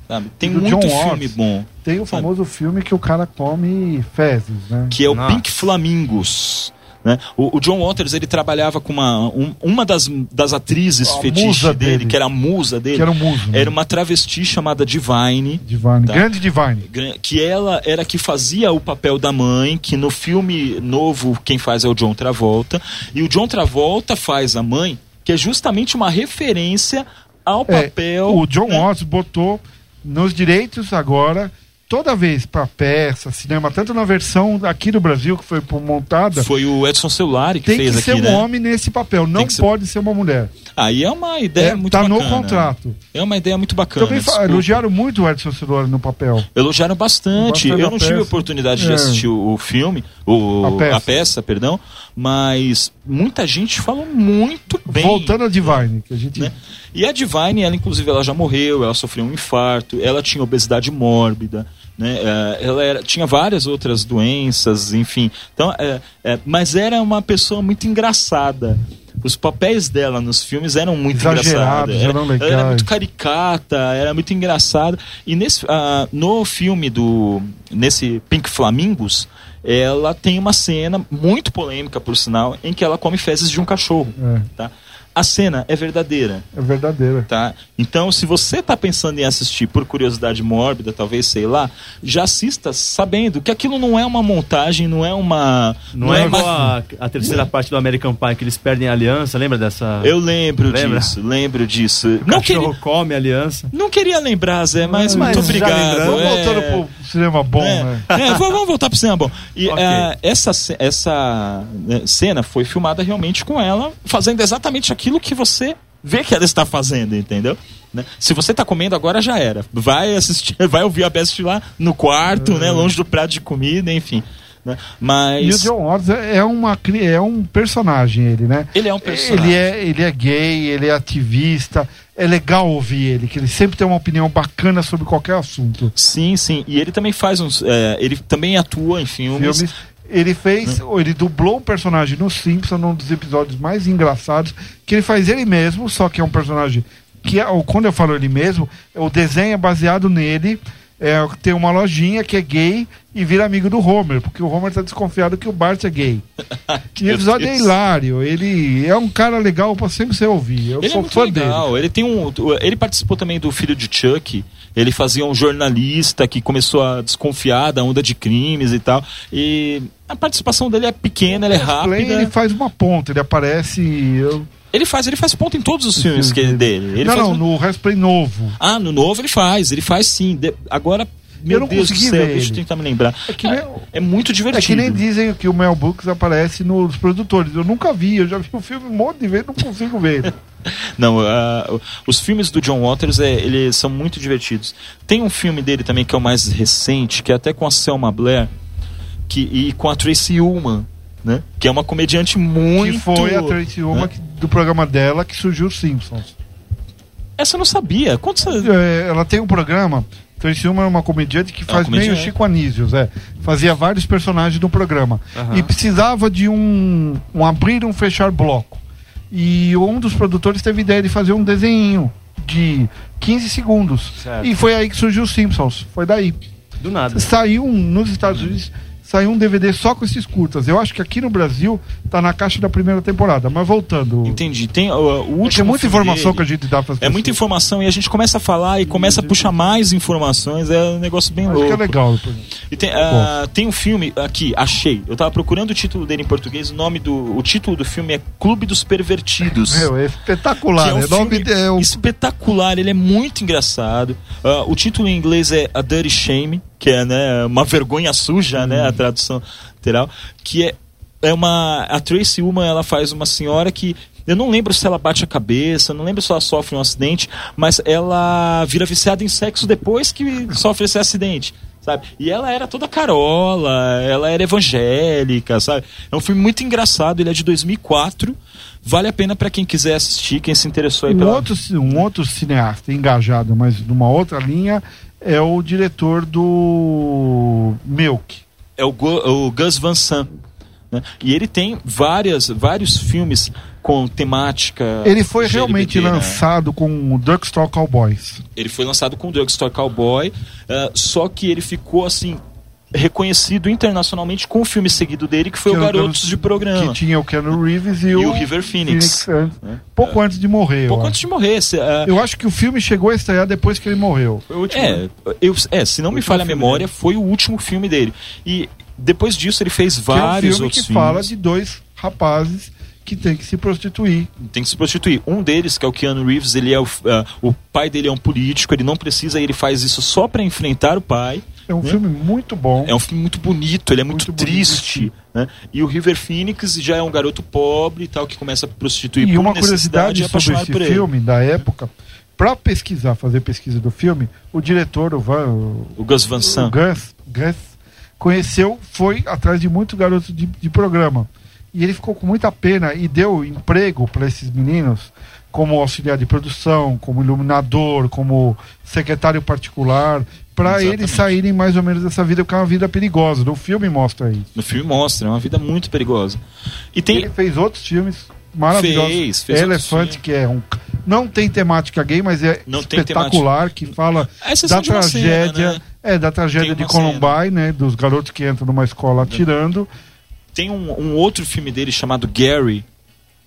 Sabe? Tem muito John filme Watts. bom. Tem o famoso filme que o cara come fezes, né? que é o Nossa. Pink Flamingos. Né? O, o John Waters ele trabalhava com uma, um- uma das, das atrizes A fetiche musa dele, dele. que era a musa dele, Que era um muso. né? era uma travesti chamada Divine. Divine. Tá. Grande Divine. Que ela era que fazia o papel da mãe, que no filme novo quem faz é o John Travolta, e o John Travolta faz a mãe, que é justamente uma referência ao É, papel. o John né? Watts botou nos direitos agora toda vez pra peça, cinema, tanto na versão aqui do Brasil que foi montada, Foi o Edson Celulari que tem fez que aqui, ser um né? homem nesse papel, não que ser- pode ser uma mulher. Aí é uma ideia É, muito tá no bacana. contrato. É uma ideia muito bacana. Também desculpa. elogiaram muito o Edson Celulari no papel. Elogiaram bastante. Bastante Eu a não tive a oportunidade de É. assistir o, o filme, o, A a, peça. peça. perdão, mas muita gente falou muito bem. Voltando a Divine, que a gente. né? E a Divine, ela inclusive ela já morreu, ela sofreu um infarto, ela tinha obesidade mórbida, né? Eh, ela era, tinha várias outras doenças, enfim. Então, é, é, mas era uma pessoa muito engraçada. Os papéis dela nos filmes eram muito engraçados. eram Ela era muito caricata, era muito engraçada. E nesse, ah, no filme do. Nesse Pink Flamingos, ela tem uma cena muito polêmica, por sinal, em que ela come fezes de um cachorro. É. Tá? A cena é verdadeira. É verdadeira. Tá? Então, se você está pensando em assistir por curiosidade mórbida, talvez, sei lá, já assista sabendo que aquilo não é uma montagem, não é uma. Não, é uma- igual a, a terceira parte do American Pie, que eles perdem a aliança, lembra dessa? Eu lembro Lembra? disso, lembro disso. O Não cachorro queria, come a aliança. não queria lembrar, Zé, mas, Mas muito obrigado. Vamos é. voltando pro cinema bom, É, né? é, vamos voltar pro cinema bom. E Ok. eh, essa, essa né, cena foi filmada realmente com ela fazendo exatamente aquilo que você vê que ela está fazendo, entendeu? Né? Se você está comendo agora já era. Vai assistir, [LAUGHS] vai ouvir a Best lá no quarto, né, longe do prato de comida, enfim. né? E o Mas John Watts é é uma, é um personagem, ele, né? ele é um personagem. Ele é, ele é gay, ele é ativista. É legal ouvir ele, que ele sempre tem uma opinião bacana sobre qualquer assunto. Sim, sim. E ele também faz uns. eh, ele também atua em filmes. Filmes. Ele fez, ele dublou um personagem no Simpson, num dos episódios mais engraçados, que ele faz ele mesmo, só que é um personagem que, é- quando eu falo ele mesmo, o desenho é baseado nele. É, tem uma lojinha que é gay e vira amigo do Homer, porque o Homer tá desconfiado que o Bart é gay. [LAUGHS] E o episódio é Deus. hilário. Ele é um cara legal pra sempre você ouvir. Eu Ele é sou muito fã legal. dele. Ele tem um. Ele participou também do filho de Chuck. Ele fazia um jornalista que começou a desconfiar da onda de crimes e tal. E a participação dele é pequena, ela é rápida. Ele faz uma ponta, ele aparece. Eu... Ele faz, ele faz ponto em todos os filmes que, dele. Ele não, faz não, no Hairspray novo. Ah, no novo ele faz, ele faz sim. De- Agora, meu não Deus do consegui céu, ver deixa eu tentar me lembrar. É que É, nem- é muito É divertido. que nem dizem que o Mel Brooks aparece nos produtores. Eu nunca vi, eu já vi o filme um monte de vezes, não consigo ver. [LAUGHS] Não, ah, os filmes do John Waters é, eles são muito divertidos. Tem um filme dele também que é o mais recente, que é até com a Selma Blair que, e com a Tracy Ullman, né? Que é uma comediante muito. Que foi a Tracy Ullman né? que- do programa dela que surgiu os Simpsons. Essa eu não sabia. Quantos... É, ela tem um programa. Tracy Ullman é uma comediante que É faz meio comediante. Chico Anísios, é. Fazia vários personagens no programa. Aham. E precisava de um, um abrir e um fechar bloco. E um dos produtores teve a ideia de fazer um desenho de 15 segundos. Certo. E foi aí que surgiu os Simpsons. Foi daí. Do nada. Saiu um, nos Estados Unidos, saiu um DVD só com esses curtas. Eu acho que aqui no Brasil tá na caixa da primeira temporada. Mas voltando. Entendi. Tem uh, o Tem último. muita filme informação dele. que a gente dá para É muita informação e a gente começa a falar e começa a puxar mais informações. É um negócio bem Acho louco. que é legal. E tem, ah, tem um filme aqui, achei. Eu tava procurando o título dele em português. O nome do o título do filme é Clube dos Pervertidos. Meu, é espetacular. é um é nome é um- espetacular, ele é muito engraçado. Ah, o título em inglês é A Dirty Shame, que é né, uma vergonha suja, né, a tradução literal, que é, é uma a Tracy Ullman, ela faz uma senhora que eu não lembro se ela bate a cabeça, não lembro se ela sofre um acidente, mas ela vira viciada em sexo depois que sofre esse acidente. Sabe? E ela era toda carola, ela era evangélica, sabe? É um filme muito engraçado, ele é de 2004. Vale a pena pra quem quiser assistir, quem se interessou aí um, pela... outro, um outro cineasta engajado, mas numa outra linha, é o diretor do Milk. é o, o Gus Van Sant. né? E ele tem várias, vários filmes com temática. Ele foi realmente né? lançado com o Drugstore Cowboys. Ele foi lançado com o Drugstore Cowboy, eh, só que ele ficou assim reconhecido internacionalmente com o filme seguido dele, que foi Que o Garotos de Programa. Que tinha o Keanu Reeves e, E o, o River Phoenix. antes- né? pouco antes de morrer. eu Pouco acho. antes de morrer. se, eh, Eu acho que o filme chegou a estrear depois que ele morreu. Foi o último. né? é, eu, é, se não me falha a memória, foi o último filme dele. E depois disso ele fez Que é um vários filme outros que filmes. fala de dois rapazes que tem que se prostituir. tem que se prostituir. Um deles, que é o Keanu Reeves, ele é o, ah, o pai dele é um político, ele não precisa, ele faz isso só pra enfrentar o pai. É um né? filme muito bom. É um filme muito bonito, ele é muito, Muito bonito. triste. Né? E o River Phoenix já é um garoto pobre e tal, que começa a prostituir E por uma curiosidade é sobre esse por ele. filme da época, para pesquisar, fazer pesquisa do filme, o diretor, o, Van, o, O Gus Van Sant. Gus, Gus, conheceu, foi atrás de muitos garotos de, de programa. E ele ficou com muita pena e deu emprego para esses meninos como auxiliar de produção, como iluminador, como secretário particular, para eles saírem mais ou menos dessa vida, porque é uma vida perigosa. No filme mostra isso. No filme mostra, é uma vida muito perigosa. E tem. Ele fez outros filmes maravilhosos. Fez, fez Elefante, que é um. Não tem temática gay, mas é Não espetacular, que fala exceção da tragédia. cena, né? É, da tragédia de Columbine, né? Dos garotos que entram numa escola atirando. Tem um, um outro filme dele chamado Gary,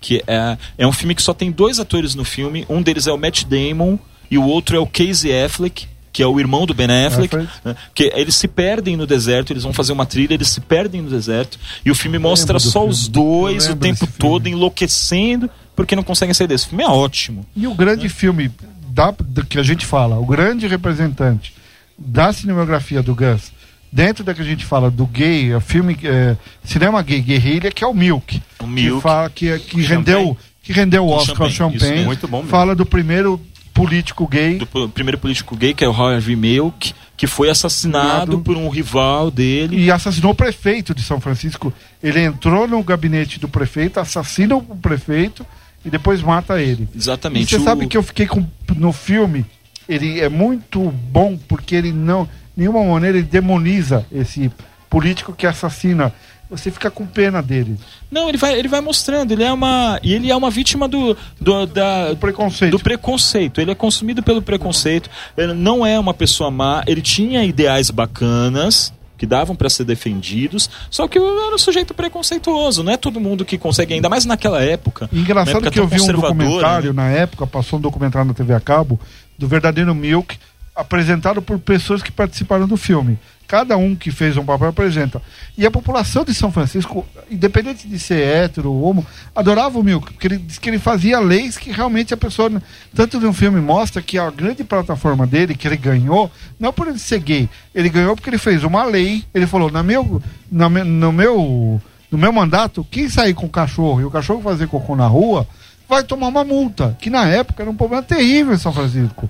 que é, é um filme que só tem dois atores no filme. Um deles é o Matt Damon e o outro é o Casey Affleck, que é o irmão do Ben Affleck. Né? Que eles se perdem no deserto, eles vão fazer uma trilha, eles se perdem no deserto. E o filme mostra só filme. os dois o tempo filme. todo enlouquecendo porque não conseguem sair desse. O filme é ótimo. E o grande filme da, do que a gente fala, o grande representante da cinematografia do Gus, dentro da que a gente fala do gay, o filme é, cinema gay guerrilha, que é o Milk. O Milk. Que, fala, que, que Champagne. rendeu que rendeu o Oscar ao champanhe, isso Champagne. mesmo. Muito bom mesmo. Fala do primeiro político gay. Do primeiro político gay, que é o Harvey Milk, que foi assassinado por um rival dele. e assassinou o prefeito de São Francisco. Ele entrou no gabinete do prefeito, assassina o prefeito e depois mata ele. Exatamente. E você o- sabe que eu fiquei com no filme, ele é muito bom porque ele não, nenhuma maneira ele demoniza esse político que assassina. Você fica com pena dele. Não, ele vai, ele vai mostrando, ele é uma. E ele é uma vítima do, do, da, O preconceito. do preconceito. Ele é consumido pelo preconceito. Ele não é uma pessoa má. Ele tinha ideais bacanas que davam para ser defendidos. Só que era um sujeito preconceituoso. Não é todo mundo que consegue, ainda mais naquela época. E Engraçado época que eu tão vi um documentário né? na época, passou um documentário na TV a cabo, do verdadeiro Milk, apresentado por pessoas que participaram do filme. Cada um que fez um papel apresenta. E a população de São Francisco, independente de ser hétero ou homo, adorava o Milk, porque ele que ele fazia leis que realmente a pessoa. Tanto no filme mostra que a grande plataforma dele, que ele ganhou, não por ele ser gay, ele ganhou porque ele fez uma lei, ele falou, na meu, na no meu. No meu mandato, quem sair com o cachorro e o cachorro fazer cocô na rua, vai tomar uma multa, que na época era um problema terrível em São Francisco.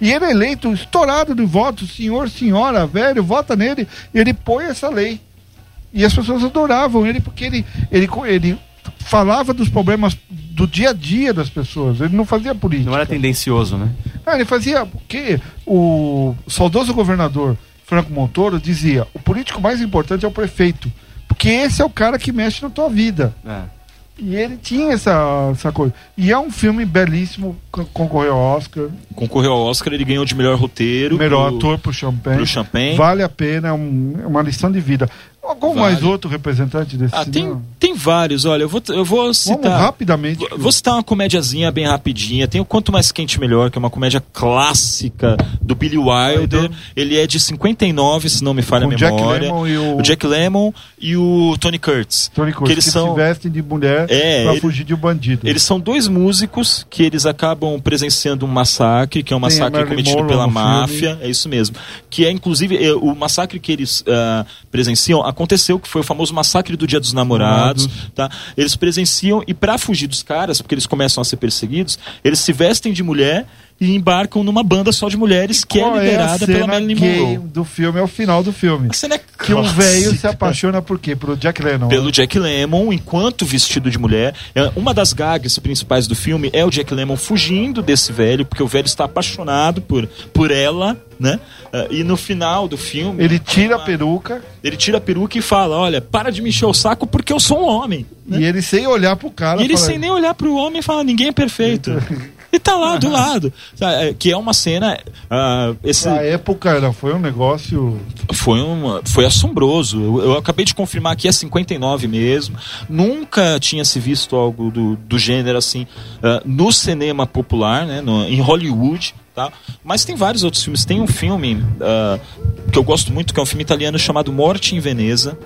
E ele é eleito estourado de votos, senhor, senhora, velho, vota nele, ele põe essa lei. E as pessoas adoravam ele porque ele, ele, ele falava dos problemas do dia a dia das pessoas, ele não fazia política. Não era tendencioso, né? Ah, ele fazia porque o saudoso governador Franco Montoro dizia: o político mais importante é o prefeito, porque esse é o cara que mexe na tua vida. É. E ele tinha essa, essa coisa. E é um filme belíssimo, co- concorreu ao Oscar. Concorreu ao Oscar, ele ganhou de melhor roteiro. Melhor pro- ator pro Champagne. pro Champagne. Vale a pena, é, um- é uma lição de vida. Algum Vale. mais outro representante desse Ah, tem, tem vários, olha, eu vou, eu vou Vamos citar. rapidamente. Vou- Vou citar uma comédiazinha bem rapidinha. Tem o Quanto Mais Quente Melhor, que é uma comédia clássica do Billy Wilder. Wilder. Ele é de 59, se não me falha a o Jack memória. Lemmon e o- Jack Lemmon e o Tony Curtis. Tony Curtis, que eles que são se vestem de mulher É, pra ele- fugir de um bandido. eles são dois músicos que eles acabam presenciando um massacre, que é um massacre cometido pela máfia, é isso mesmo. Que é inclusive é, o massacre que eles ah, presenciam aconteceu, que foi o famoso massacre do Dia dos Namorados, tá? Eles presenciam e pra fugir dos caras, porque eles começam a ser perseguidos, eles se vestem de mulher e embarcam numa banda só de mulheres que Qual é liderada a pela Marilyn Monroe. do filme? É o final do filme. A cena é Que um velho se apaixona por quê? Pelo Jack Lennon. pelo Jack Lemmon enquanto vestido de mulher. É, Uma das gags principais do filme é o Jack Lemmon fugindo desse velho, porque o velho está apaixonado por, por ela, né? Ah, e no final do filme. Ele tira a uma- peruca Ele tira a peruca e fala: Olha, para de me encher o saco porque eu sou um homem. e ele sem olhar pro cara. E ele fala, sem nem olhar pro homem fala: Ninguém é perfeito. [LAUGHS] [LAUGHS] E tá lá do lado. É, Que é uma cena. ah, esse, Na época era, foi um negócio. foi, uma, foi assombroso. Eu, eu acabei de confirmar que é 59 mesmo. Nunca tinha se visto algo do, do gênero assim ah, no cinema popular, né, no- em Hollywood. Tá? Mas tem vários outros filmes. Tem um filme ah, que eu gosto muito, que é um filme italiano chamado Morte em Veneza.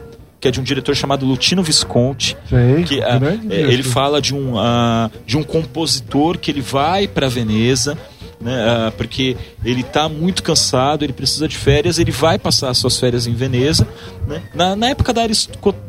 Que é de um diretor chamado Lutino Visconti. Sei, Que, ah, é, ele fala de um, ah, de um compositor que ele vai para Veneza. Né, ah, porque ele está muito cansado, ele precisa de férias, ele vai passar as suas férias em Veneza, né, na, na época da,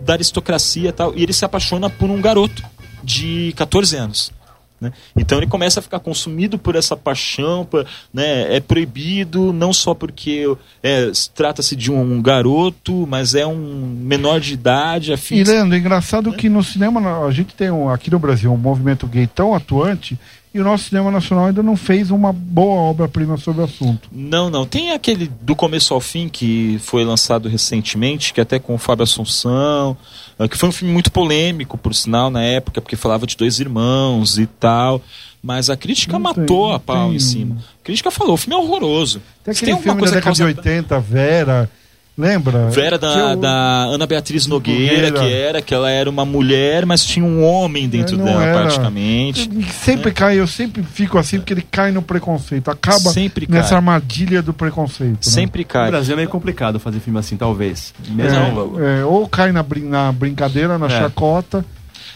da aristocracia e tal, e ele se apaixona por um garoto de 14 anos. Né? Então ele começa a ficar consumido por essa paixão, por- né? é proibido não só porque é, trata-se de um garoto, mas é um menor de idade, E afim. Leandro, engraçado que no cinema, a gente tem um, aqui no Brasil um movimento gay tão atuante e o nosso cinema nacional ainda não fez uma boa obra-prima sobre o assunto. Não, não. Tem aquele do começo ao fim que foi lançado recentemente, que até com o Fábio Assunção, ah, que foi um filme muito polêmico, por sinal, na época, porque falava de dois irmãos e tal. Mas a crítica Não tem, matou não a pau tem em cima. A crítica falou, o filme é horroroso. Tem aquele alguma filme da que década de causa- 80, Vera, lembra? Vera da, eu- da Ana Beatriz Nogueira, Nogueira. que era, que ela era uma mulher, mas tinha um homem dentro É, dela, era. praticamente. E Sempre cai, eu sempre fico assim porque ele cai no preconceito, acaba Sempre nessa cai. armadilha do preconceito. né? Sempre No cai. Brasil é meio complicado fazer filme assim, talvez. Mesmo. É, é, ou cai na, brin- na brincadeira, na É. chacota,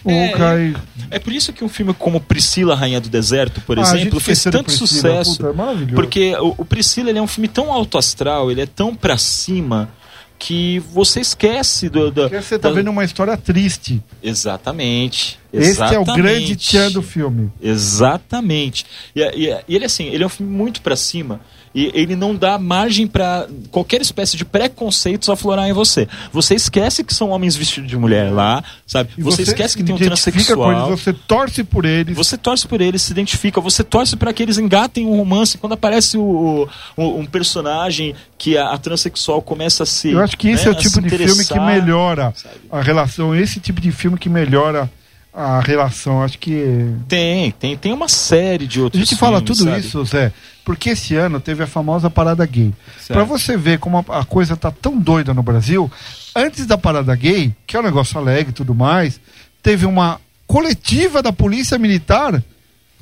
É, cai. É por isso que um filme como Priscila, Rainha do Deserto, por Ah, exemplo, fez tanto Priscila, sucesso. puta, é. Porque o, o Priscila ele é um filme tão alto astral, ele é tão pra cima, que você esquece do. do Porque você tá da- vendo uma história triste. Exatamente. Esse é o exatamente. grande tchan do filme. Exatamente. E, e- e ele assim, ele é um filme muito pra cima e ele não dá margem pra qualquer espécie de preconceitos aflorar em você. Você esquece que são homens vestidos de mulher lá, sabe? E Você, esquece que tem um identifica com transexual. eles, você torce por eles. Você torce por eles, se identifica, você torce para que eles engatem um romance. Quando aparece o, o- um personagem que a, a transexual começa a se. Eu acho que esse né, é o tipo de filme que melhora sabe? a relação. Esse tipo de filme que melhora a relação. Acho que. Tem, tem, tem uma série de A outros gente fala filmes, tudo sabe? isso, Zé, porque esse ano teve a famosa parada gay. Pra você ver como a, a coisa tá tão doida no Brasil, antes da parada gay, que é um negócio alegre e tudo mais, teve uma coletiva da Polícia Militar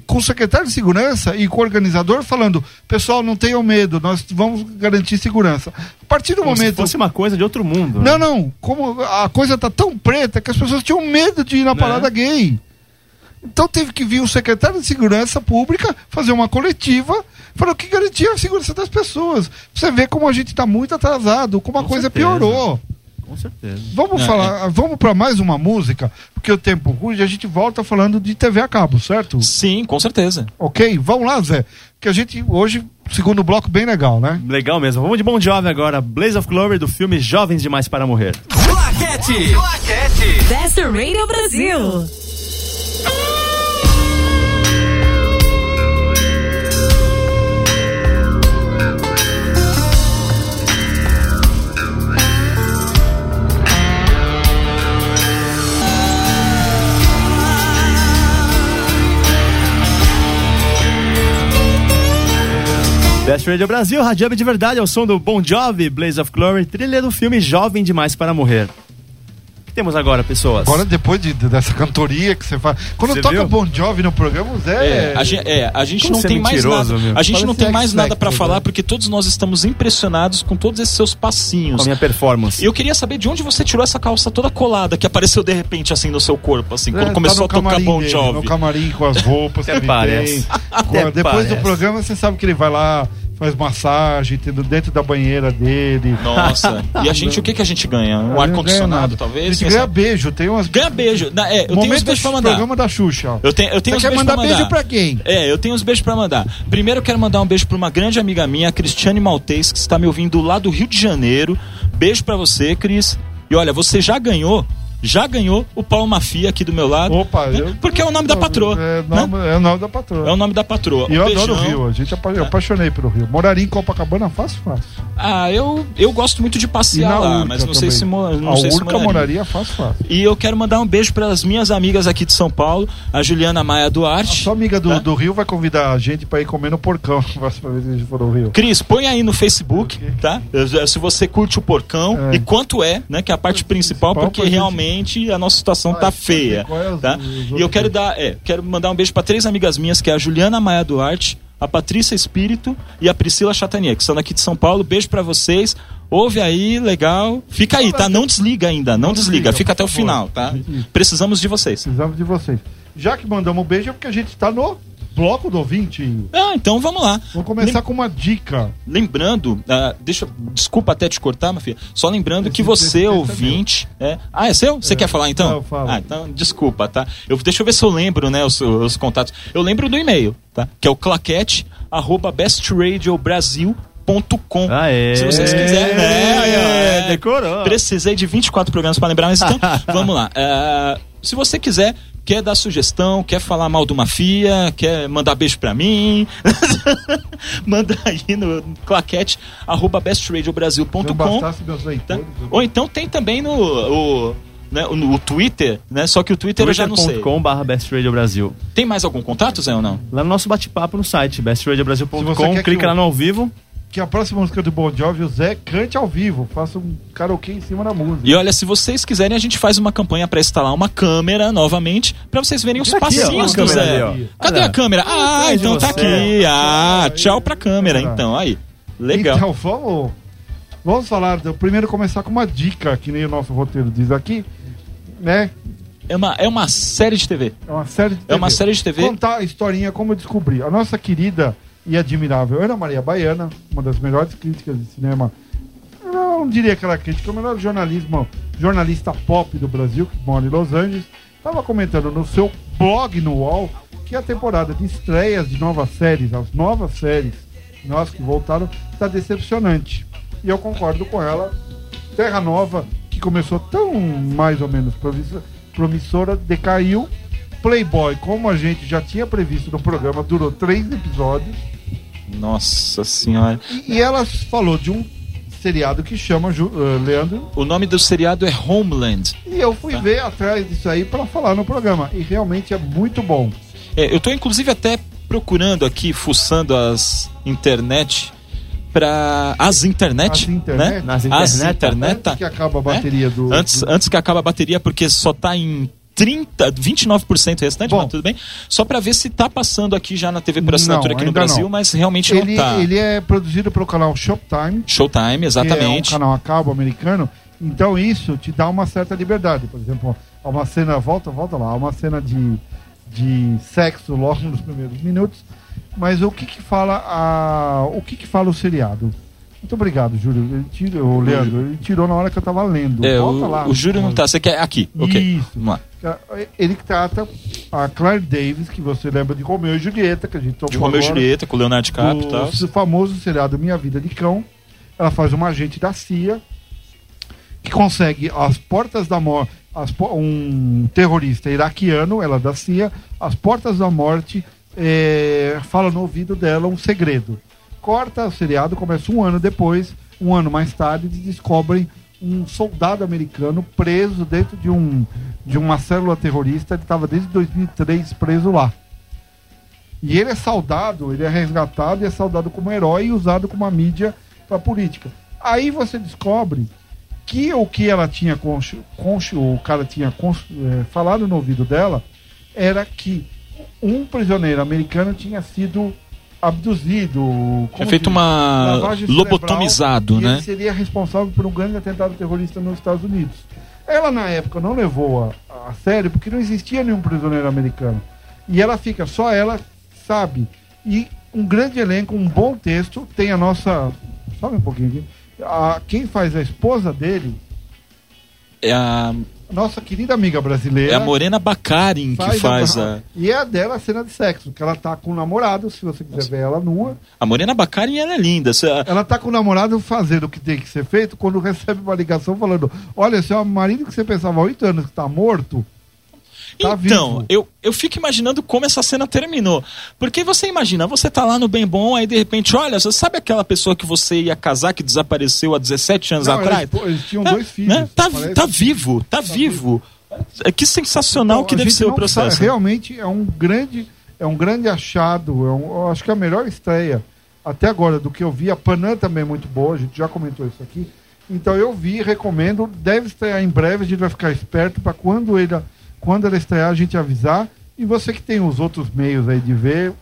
com o secretário de segurança e com o organizador falando: pessoal, não tenham medo, nós vamos garantir segurança. A partir do Como se momento. fosse uma coisa de outro mundo. né? Não, não. Como a coisa tá tão preta que as pessoas tinham medo de ir na Né? parada gay. Então teve que vir o secretário de Segurança Pública fazer uma coletiva falou que garantia a segurança das pessoas. Você vê como a gente tá muito atrasado, como a Com coisa certeza. piorou. Com certeza. Vamos É, falar, vamos para mais uma música, porque o tempo ruge, a gente volta falando de TV a cabo, certo? Sim, com certeza. Ok? Vamos lá, Zé. Que a gente hoje, segundo bloco bem legal, né? Legal mesmo. Vamos de Bon Jovi agora. Blaze of Glory do filme Jovens Demais para Morrer. Claquete. Claquete. Best Radio Brasil. Best Radio Brasil, Rádio Hub de verdade, é o som do Bon Jovi, Blaze of Glory, trilha do filme Jovem Demais para Morrer. O que temos agora, pessoas? Agora, depois de- de- dessa cantoria que você faz. Quando Você toca viu? Bon Jovi no programa, o Zé. É, a gente, é, a gente não é tem mais mentiroso, nada. meu. A gente não Parece tem mais nada pra falar né? porque todos nós estamos impressionados com todos esses seus Com passinhos. a minha performance. E eu queria saber de onde você tirou essa calça toda colada que apareceu de repente assim no seu corpo, assim, É, quando tá começou no a tocar Bon dele, Jovi. No camarim com as roupas que ele parece. tem. [LAUGHS] Até Com- Depois do parece. programa, você sabe que ele vai lá, faz massagem dentro da banheira dele. Nossa. [LAUGHS] E a gente, o que, que a gente ganha? Um ar-condicionado, talvez? A gente ganha sabe? beijo. Tem umas. Ganha beijo. Na- é, eu tenho uns Momento beijos pra mandar. programa da Xuxa. ó. Eu tenho, eu tenho Você uns quer beijos mandar pra mandar. beijo pra quem? É, eu tenho uns beijos pra mandar. Primeiro eu quero mandar um beijo pra uma grande amiga minha, a Cristiane Maltês, que está me ouvindo lá do Rio de Janeiro. Beijo pra você, Cris. E olha, você já ganhou, já ganhou o Paulo Mafia aqui do meu lado. Opa, eu. Porque é o nome da patroa. É, né? é o nome da patroa. É o nome da patroa. E eu adoro o. Rio, a gente apa- eu apaixonei pelo Rio. Moraria em Copacabana fácil, fácil. Ah, eu, eu gosto muito de passear lá, Urca mas não sei também. se, mo- não a sei se Urca moraria. moraria fácil, fácil. E eu quero mandar um beijo para as minhas amigas aqui de São Paulo, a Juliana Maia A Duarte. sua amiga do, Tá? do Rio vai convidar a gente pra ir comer no porcão [LAUGHS] a próxima vez que a gente for ao Rio. Cris, põe aí no Facebook, tá? Eh, Se você curte o porcão É. e quanto é, né? Que é a parte principal, Principal porque pra gente- realmente a nossa situação Ah, tá isso feia. é tá? E eu quero dar, é, quero mandar um beijo para três amigas minhas, que é a Juliana Maia Duarte, a Patrícia Espírito e a Priscila Chatanier, que são daqui de São Paulo. Beijo para vocês. Ouve aí, legal. Fica aí, tá? Não desliga ainda, não desliga. Fica até o final, tá? Precisamos de vocês. Precisamos de vocês. Já que mandamos um beijo é porque a gente está no bloco do ouvinte. Ah, então vamos lá. Vamos começar com uma dica. Lembrando, ah, deixa, desculpa até te cortar, meu filho. Só lembrando Esse- que esse você, é ouvinte. É... Ah, é seu? Você quer falar então? Não, eu falo. Ah, então desculpa, tá? Eu, deixa eu ver se eu lembro, né, os, os contatos. Eu lembro do e-mail, tá? Que é o claquete, arroba bestradiobrasil.com. Aê. Se vocês quiserem. É, ó, é. decorou. Precisei de 24 programas para lembrar, mas então, [LAUGHS] vamos lá. É, se você quiser, quer dar sugestão, quer falar mal de uma FIA, quer mandar beijo pra mim, [LAUGHS] manda aí no claquete, arroba bestradiobrasil.com. tá? Ou então tem também no, o, né, no, o Twitter, né? Só que o Twitter eu já não sei. twitter.com barra Best Radio Brasil. Tem mais algum contato, Zé, ou não? Lá no nosso bate-papo no site, bestradiobrasil.com, clica que lá no ao vivo. Que a próxima música do Bon Jovi, o Zé cante ao vivo. Faça um karaokê em cima da música. E olha, se vocês quiserem, a gente faz uma campanha pra instalar uma câmera novamente, pra vocês verem os Aqui, passinhos do Zé. ali. Cadê Olha. a câmera? Ah, então tá aqui. Ah, tchau pra câmera, então. Aí. Legal. Então, vamos, vamos falar. do- Primeiro começar com uma dica, que nem o nosso roteiro diz aqui. Né? É uma, é uma série de TV. É uma série de É uma série de TV. Contar a historinha como eu descobri. A nossa querida e admirável Ana Maria Baiana, uma das melhores críticas de cinema. Eu não diria que ela é crítica, é o melhor jornalismo, jornalista pop do Brasil, que mora em Los Angeles, estava comentando no seu blog no UOL que a temporada de estreias de novas séries, as novas séries, nós que voltaram, está decepcionante. E eu concordo com ela. Terra Nova, que começou tão mais ou menos promissora, promissora decaiu. Playboy, como a gente já tinha previsto no programa, durou três episódios. Nossa senhora. E, ela falou de um seriado que chama Ju- eh, Leandro. O nome do seriado é Homeland. E eu fui ver atrás disso aí para falar no programa. E realmente é muito bom. É, eu tô inclusive até procurando aqui, fuçando as internet para as internet, As internet? né? Nas As internet, internet, Antes que acaba a bateria do. antes, do- antes que acabe a bateria, porque só tá em 30, 29% restante, Bom. mas tudo bem. Só pra ver se tá passando aqui já na TV por assinatura Não, aqui no Brasil, não. mas realmente ele, não tá. ele é produzido pelo canal Showtime. Showtime, exatamente. é um canal a cabo americano. Então isso te dá uma certa liberdade. Por exemplo, há uma cena, volta, volta lá, há uma cena de, de sexo logo nos primeiros minutos. Mas o que que fala a, o que que fala o seriado? Muito obrigado, Júlio. Ele tirou, o Leandro, ele tirou na hora que eu tava lendo. É, Volta o, lá. o Júlio não tá. Você quer aqui? Ok. Isso. Vamos lá. Ele que trata a Claire Davis, que você lembra de Romeu e Julieta, que a gente tocou De Romeu e Julieta, com o Leonardo DiCaprio e tal. o famoso seriado Minha Vida de Cão. Ela faz uma agente da CIA que consegue às portas da morte, um terrorista iraquiano, ela é da CIA, às portas da morte, é, fala no ouvido dela um segredo. Corta o seriado, começa um ano depois, um ano mais tarde, eles descobrem um soldado americano preso dentro de, um, de uma célula terrorista. Ele estava desde 2003 preso lá. E ele é saudado, ele é resgatado e é saudado como herói e usado como uma mídia para política. Aí você descobre que o que ela tinha concho, concho, o cara tinha concho, é, falado no ouvido dela era que um prisioneiro americano tinha sido abduzido. Como feito uma cerebral, lobotomizado, e né? Ele seria responsável por um grande atentado terrorista nos Estados Unidos. Ela, na época, não levou a, a sério porque não existia nenhum prisioneiro americano. E ela fica, só ela sabe. E um grande elenco, um bom texto. Tem a nossa. Sobe um pouquinho aqui. A, quem faz a esposa dele, É a, nossa querida amiga brasileira. é a Morena Bacarin que faz a. E é a dela a cena de sexo, que ela tá com o namorado, se você quiser ver ela nua. A Morena Bacarin ela é linda. Cê- Ela tá com o namorado fazendo o que tem que ser feito quando recebe uma ligação falando: Olha, seu marido que você pensava há oito anos que tá morto. Tá então, vivo. eu, eu fico imaginando como essa cena terminou. Porque você imagina, você tá lá no bem bom, aí de repente, olha, você sabe aquela pessoa que você ia casar que desapareceu há 17 anos Não, atrás? eles, eles tinham É, dois filhos. né? Tá, parece. tá vivo, tá, vivo. É, Que sensacional Então, que deve ser o processo. sabe, realmente é um grande, é um grande achado. É um, eu acho que é a melhor estreia até agora do que eu vi. A Panam também é muito boa, a gente já comentou isso aqui. Então eu vi, recomendo. Deve estrear em breve, a gente vai ficar esperto para quando ele, quando ela estrear a gente avisar. E você que tem os outros meios aí de ver,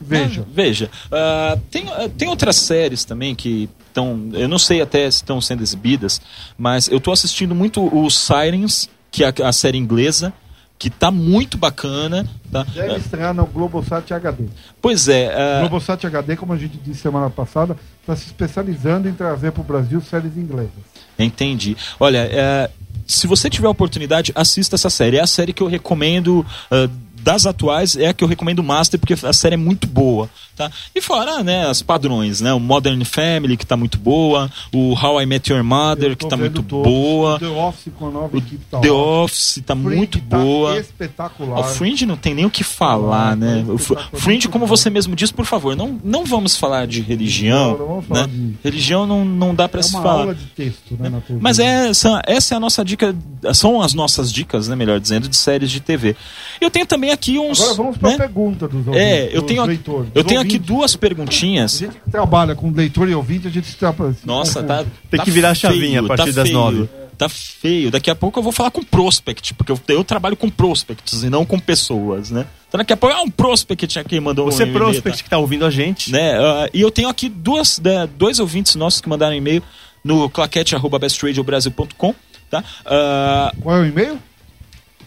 veja. Ah, veja. Ah, tem, ah, tem outras séries também que estão. Eu não sei até se estão sendo exibidas, mas eu tô assistindo muito o Sirens, que é a, a série inglesa, que tá muito bacana. Tá? Deve estrear no Globosat HD. Pois é. ah, Globosat HD, como a gente disse semana passada, está se especializando em trazer para o Brasil séries inglesas. Entendi. Olha, é, se você tiver oportunidade, assista essa série. É a série que eu recomendo. ah, das atuais é a que eu recomendo Master porque a série é muito boa, tá? E fora, né, as padrões, né, o Modern Family que tá muito boa, o How I Met Your Mother que tá muito todos. boa, The Office com a nova o equipe tá The. Office tá Fringe muito tá boa. espetacular. O Fringe não tem nem o que falar, Ah, né? tá O espetacular. Fringe, como você mesmo diz, por favor, não, não vamos falar de religião, Não, não vamos falar né? de- Religião não, não dá pra é se uma falar. aula de texto, né. Mas é, essa, essa é a nossa dica, são as nossas dicas, né, melhor dizendo, de séries de TV. Eu tenho também aqui uns. Agora vamos para a né? pergunta dos ouvintes. É, eu tenho, leitores, eu tenho aqui duas A perguntinhas. gente que trabalha com leitor e ouvinte, a gente se Nossa, confunde. tá. Tem tá que virar a feio, chavinha a partir tá das feio, nove. Tá feio. Daqui a pouco eu vou falar com prospect, porque eu, eu trabalho com prospects e não com pessoas, né? Então daqui a pouco, ah, um prospect aqui mandou Você um e-mail, prospect que tá ouvindo a gente. né? Ah, e eu tenho aqui duas, né, dois ouvintes nossos que mandaram e-mail no claquete.bestradiobrasil.com, tá? Ah, Qual é o e-mail?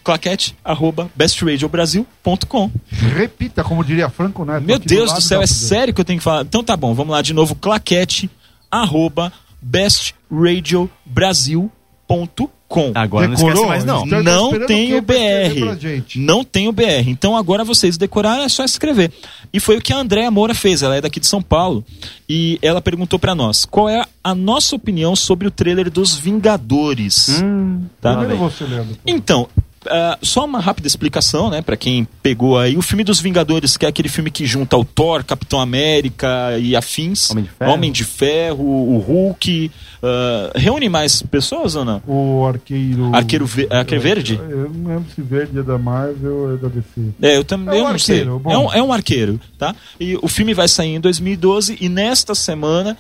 claquete.bestradiobrasil.com. Repita, como diria Franco Neto. Meu do Deus do céu, é sério que eu tenho que falar? Então tá bom, vamos lá de novo, claquete arroba bestradiobrasil.com. Agora não Decorou? esquece mais não. Então, tá Não tem o pra BR. Não tem o BR. Então agora vocês decoraram, é só escrever. E foi o que a Andréa Moura fez. Ela é daqui de São Paulo. E ela perguntou pra nós qual é a nossa opinião sobre o trailer dos Vingadores. Tá? Primeiro você, Leandro. Então, ah, só uma rápida explicação, né, para quem pegou aí o filme dos Vingadores, que é aquele filme que junta o Thor, Capitão América e afins, Homem de Ferro. Homem de Ferro, o Hulk, ah, reúne mais pessoas ou não? O arqueiro. Arqueiro ve- Arqueiro Verde? Eu não lembro se verde é da Marvel ou é da DC. É, eu também É um eu não sei. arqueiro, bom. É um, é um arqueiro, tá? E o filme vai sair em 2012 e nesta semana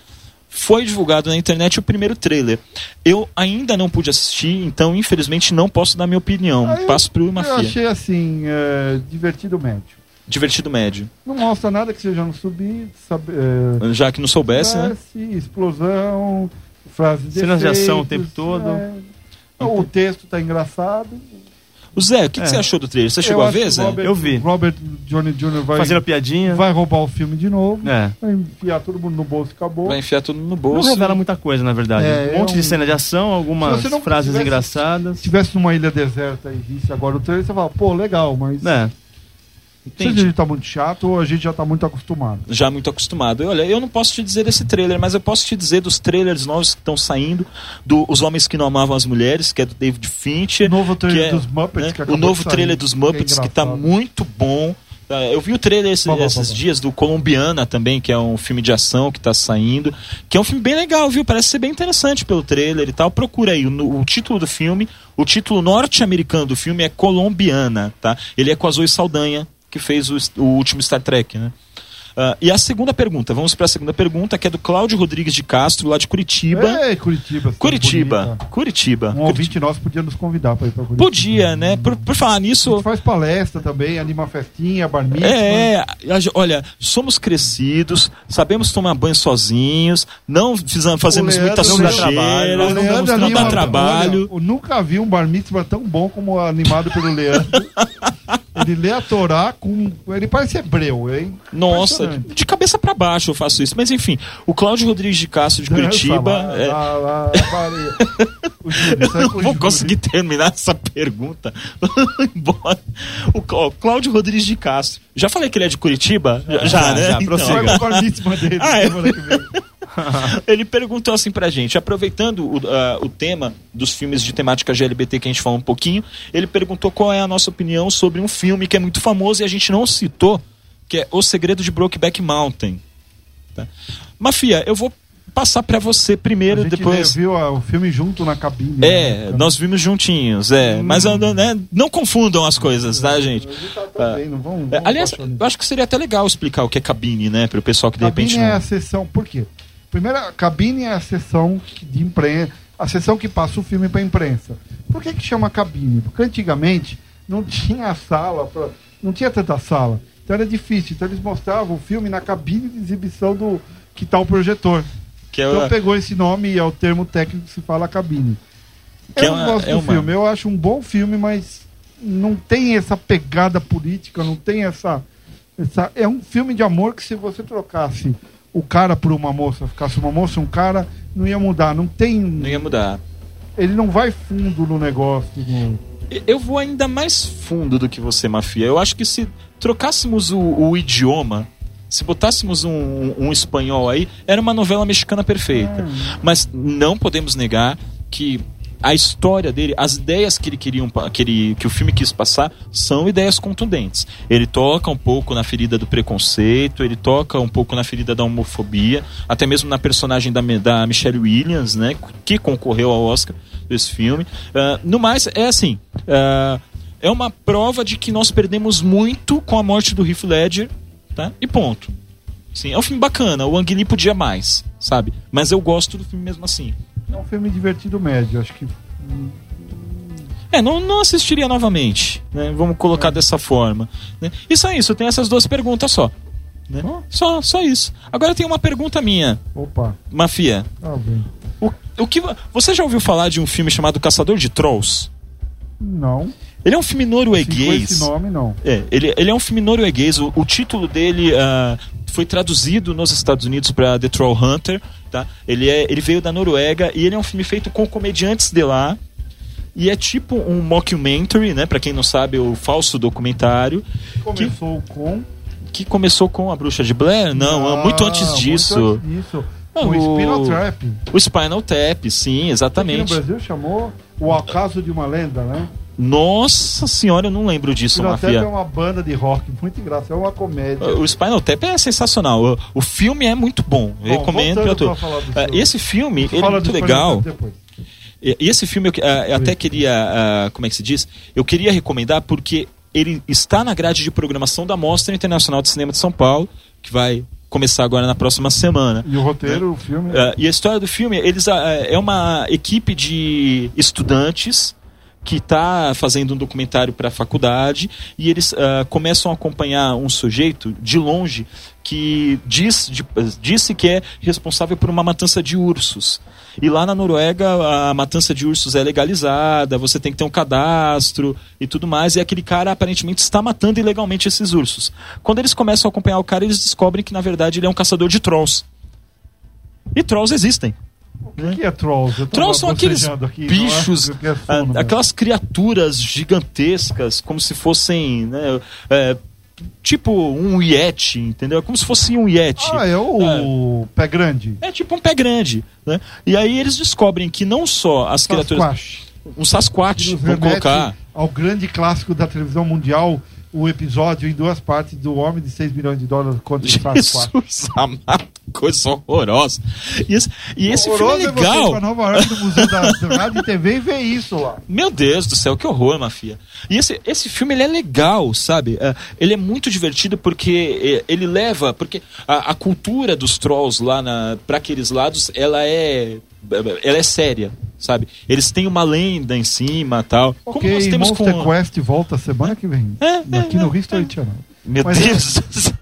foi divulgado na internet o primeiro trailer. Eu ainda não pude assistir, então infelizmente não posso dar minha opinião. Aí, Passo pro Eu Mafia. achei assim, é, divertido médio. Divertido médio. Não mostra nada que seja no subir, sabe, é, Já que não soubesse, né? desce, explosão, frases de Cenas de ação o tempo todo. é. O texto tá engraçado. O Zé, o que, que É. você achou do trailer? Você Eu chegou a acho ver, que Zé? Robert, Eu vi. Robert Johnny Jr. vai, Fazendo piadinha. vai roubar o filme de novo. É. Vai enfiar todo mundo no bolso e acabou. Vai enfiar tudo no Não bolso. revela muita coisa, na verdade. É, um monte é de cena de ação, algumas Se você não frases tivesse- engraçadas. Se tivesse numa ilha deserta e visse agora o trailer, você fala, pô, legal, mas É. se a gente tá muito chato ou a gente já tá muito acostumado. Já muito acostumado. Olha, eu não posso te dizer desse trailer, mas eu posso te dizer dos trailers novos que estão saindo, do Os Homens que Não Amavam as Mulheres, que é do David Fincher. O novo trailer que é, dos Muppets né, que O novo trailer dos que é Muppets que tá engraçado. muito bom. Tá, Eu vi o trailer esse- Bom, bom, esses bom, dias do Colombiana também, que é um filme de ação que tá saindo. Que é um filme bem legal, viu? Parece ser bem interessante pelo trailer e tal. Procura aí o, o título do filme. O título norte-americano do filme é Colombiana, tá? Ele é com a Zoe Saldanha, que fez o, o último Star Trek, né? Ah, e a segunda pergunta, vamos para a segunda pergunta, que é do Cláudio Rodrigues de Castro, lá de Curitiba. Ei, Curitiba. Curitiba, bonita. Curitiba. Um ouvinte nosso podia nos convidar para ir para Curitiba. Podia, né? Por, por falar A nisso, gente faz palestra também, anima festinha, bar mitzvah. É, é, a olha, somos crescidos, sabemos tomar banho sozinhos, não fizemos, fazemos Leandro muita sujeira, não, damos- não dá trabalho. Olha, eu nunca vi um bar mitzvah tão bom como animado pelo Leandro. [LAUGHS] ele lê a Torá com. Ele parece hebreu, hein? Nossa, de cabeça pra baixo eu faço isso. Mas enfim, o Cláudio Rodrigues de Castro de Curitiba. Lá, é, lá, Júlio, [LAUGHS] não o vou Júlio. conseguir terminar essa pergunta. [LAUGHS] Embora. O Clá- Cláudio Rodrigues de Castro. Já falei que ele é de Curitiba? Já, já, né? já, Então, prossiga. Vai com o bar mitzvah dele. Ah, é? [LAUGHS] Ele perguntou assim pra gente, aproveitando o, ah, o tema dos filmes de temática GLBT que a gente falou um pouquinho, ele perguntou qual é a nossa opinião sobre um filme que é muito famoso e a gente não citou, que é O Segredo de Brokeback Mountain. Tá? Mafia, eu vou passar pra você A primeiro, gente depois. viu ah, o filme junto na cabine. É, né? nós vimos juntinhos, é. Mas ah, né, não confundam as coisas, tá, gente? A tá também, não vamos, É, vamos aliás, eu acho que seria até legal explicar o que é cabine, né? Para o pessoal que de cabine repente é não. a sessão. Por quê? Primeiro, a cabine é a sessão de imprensa, a sessão que passa o filme para imprensa. Por que, que chama cabine? Porque antigamente não [LAUGHS] tinha sala, pra, não tinha tanta sala. Então era difícil. Então eles mostravam o filme na cabine de exibição do que tá o projetor. Que é, Então o- pegou esse nome e é o termo técnico que se fala cabine. Que eu é não uma- gosto é do uma- filme, eu acho um bom filme, mas não tem essa pegada política, não tem essa, essa. É um filme de amor que se você trocasse o cara por uma moça, ficasse uma moça, um cara, não ia mudar. Não tem. não ia mudar. Ele não vai fundo no negócio. no- Eu vou ainda mais fundo do que você, Mafia. Eu acho que se trocássemos o, o idioma, se botássemos um, um espanhol aí, era uma novela mexicana perfeita. Mas não podemos negar que a história dele, as ideias que ele queriam, pa- que, ele, que o filme quis passar, são ideias contundentes. Ele toca um pouco na ferida do preconceito, ele toca um pouco na ferida da homofobia, até mesmo na personagem da, da Michelle Williams, né, que concorreu ao Oscar desse filme. Ah, no mais, é assim. ah, é uma prova de que nós perdemos muito com a morte do Heath Ledger, tá? E ponto. Sim, é um filme bacana, o Ang Lee podia mais, sabe? Mas eu gosto do filme mesmo assim. É um filme divertido médio, acho que. É, não, não assistiria novamente, né? Vamos colocar dessa forma. Né? E só isso, tem essas duas perguntas só. né? Só, só isso. Agora tem uma pergunta minha, Opa, Mafia. tá bem. O, o que, vo- você já ouviu falar de um filme chamado Caçador de Trolls? Não. Ele é um filme Sim, com norueguês. esse nome, não. É, ele, ele é um filme norueguês. O, o título dele ah, foi traduzido nos Estados Unidos para The Troll Hunter. Tá? Ele, é, ele veio da Noruega e ele é um filme feito com comediantes de lá. E é tipo um mockumentary, né? Para quem não sabe, o falso documentário. Começou com. Que começou com a Bruxa de Blair? Não, Ah, muito antes disso. Muito antes disso. Ah, o o- Spinal Trap. O Spinal Tap, sim, Aqui exatamente. no Brasil chamou O Acaso de uma Lenda, né? Nossa senhora, eu não lembro disso, Spinal Tap Mafia. é uma banda de rock muito engraçada, é uma comédia. O Spinal Tap é sensacional. O, o filme é muito bom. Eu Bom, recomendo pra tu. Ah. Esse filme, ele é muito legal. Tap. E esse filme eu, ah, eu até queria, ah, como é que se diz? Eu queria recomendar porque ele está na grade de programação da Mostra Internacional de Cinema de São Paulo, que vai começar agora na próxima semana. E o roteiro, o filme. E a história do filme, eles é uma equipe de estudantes que está fazendo um documentário para a faculdade e eles ah, começam a acompanhar um sujeito de longe que diz, de- disse que é responsável por uma matança de ursos. E lá na Noruega a matança de ursos é legalizada, você tem que ter um cadastro e tudo mais, e aquele cara aparentemente está matando ilegalmente esses ursos. Quando eles começam a acompanhar o cara, eles descobrem que na verdade ele é um caçador de trolls. E trolls existem. O que é Trolls? Eu tava Trolls são aqueles aqui, não bichos, que é né? aquelas criaturas gigantescas, como se fossem, né, é, tipo um Yeti, entendeu? Como se fosse um Yeti. Ah, é o Pé Grande. É tipo um pé grande, né? E aí eles descobrem que não só as criaturas... Sasquatch. Um Sasquatch, Que vamos colocar... ao grande clássico da televisão mundial, o episódio em duas partes do Homem de 6 milhões de dólares contra o [LAUGHS] Sasquatch. Jesus amado, coisa horrorosa. E esse, e esse filme é é você legal. pra Nova York no Museu da, Rádio e TV e ver isso lá. Meu Deus do céu, que horror, Mafia. E esse, esse filme, ele é legal, sabe? É, ele é muito divertido porque é, ele leva... Porque a, a cultura dos trolls lá na, pra aqueles lados, ela é... Ela é séria, sabe? Eles têm uma lenda em cima tal. Como Ok, nós temos Monster com... Quest volta semana que vem. É, aqui é, no History é. Channel. Meu Mas Deus do céu.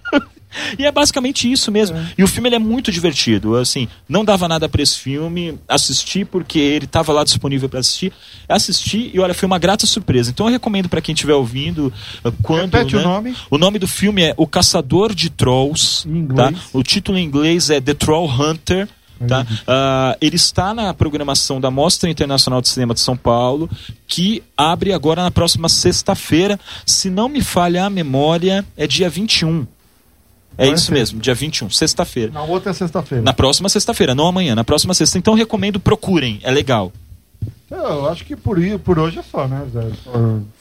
E é basicamente isso mesmo. E o filme ele é muito divertido. Assim, não dava nada pra esse filme. Assisti porque ele estava lá disponível pra assistir. Assisti e olha, foi uma grata surpresa. Então eu recomendo pra quem estiver ouvindo uh, quando. Repete o né, nome. O nome do filme é O Caçador de Trolls. Tá? O título em inglês é The Troll Hunter. Tá? Ah, ele está na programação da Mostra Internacional de Cinema de São Paulo, que abre agora na próxima sexta-feira. Se não me falha a memória, é dia 21. É Vai isso ser. mesmo, dia 21, sexta-feira. Na outra sexta-feira. Na próxima sexta-feira, não amanhã, na próxima sexta. Então recomendo, procurem, é legal. Eu acho que por, por hoje é só, né, Zé?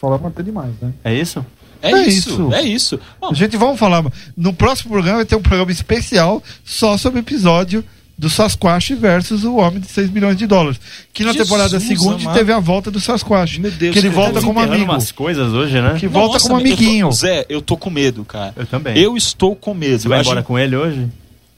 Falar manter demais, né? É isso? É, É isso, isso. é isso. Bom, Gente, vamos falar. No próximo programa vai ter um programa especial só sobre episódio do Sasquatch versus o Homem de 6 milhões de dólares. Que na Jesus temporada segunda amado. teve a volta do Sasquatch. Meu Deus, que ele volta tá como amigo. umas coisas hoje, né? Que volta nossa, como eu tô- amiguinho. Zé, eu tô com medo, cara. Eu também. Eu estou com medo. Você vai embora gente- com ele hoje?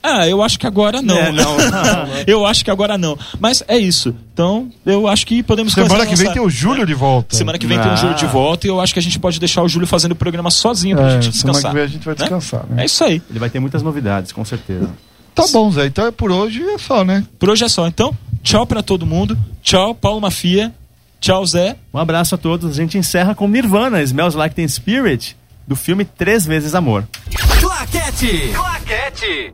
Ah, eu acho que agora não. É, não. [LAUGHS] eu acho que agora não. Mas é isso. Então, eu acho que podemos Semana que vem tem o Júlio de volta. Semana que vem tem o Ah. Júlio de volta e eu acho que a gente pode deixar o Júlio fazendo o programa sozinho pra É, gente semana descansar. que vem a gente vai né? descansar, né? É isso aí. Ele vai ter muitas novidades, com certeza. Tá bom, Zé. Então é por hoje é só, né? Por hoje é só. Então, tchau pra todo mundo. Tchau, Paulo Mafia. Tchau, Zé. Um abraço a todos. A gente encerra com Nirvana, Smells Like Teen Spirit, do filme Três Vezes Amor. Claquete. Claquete.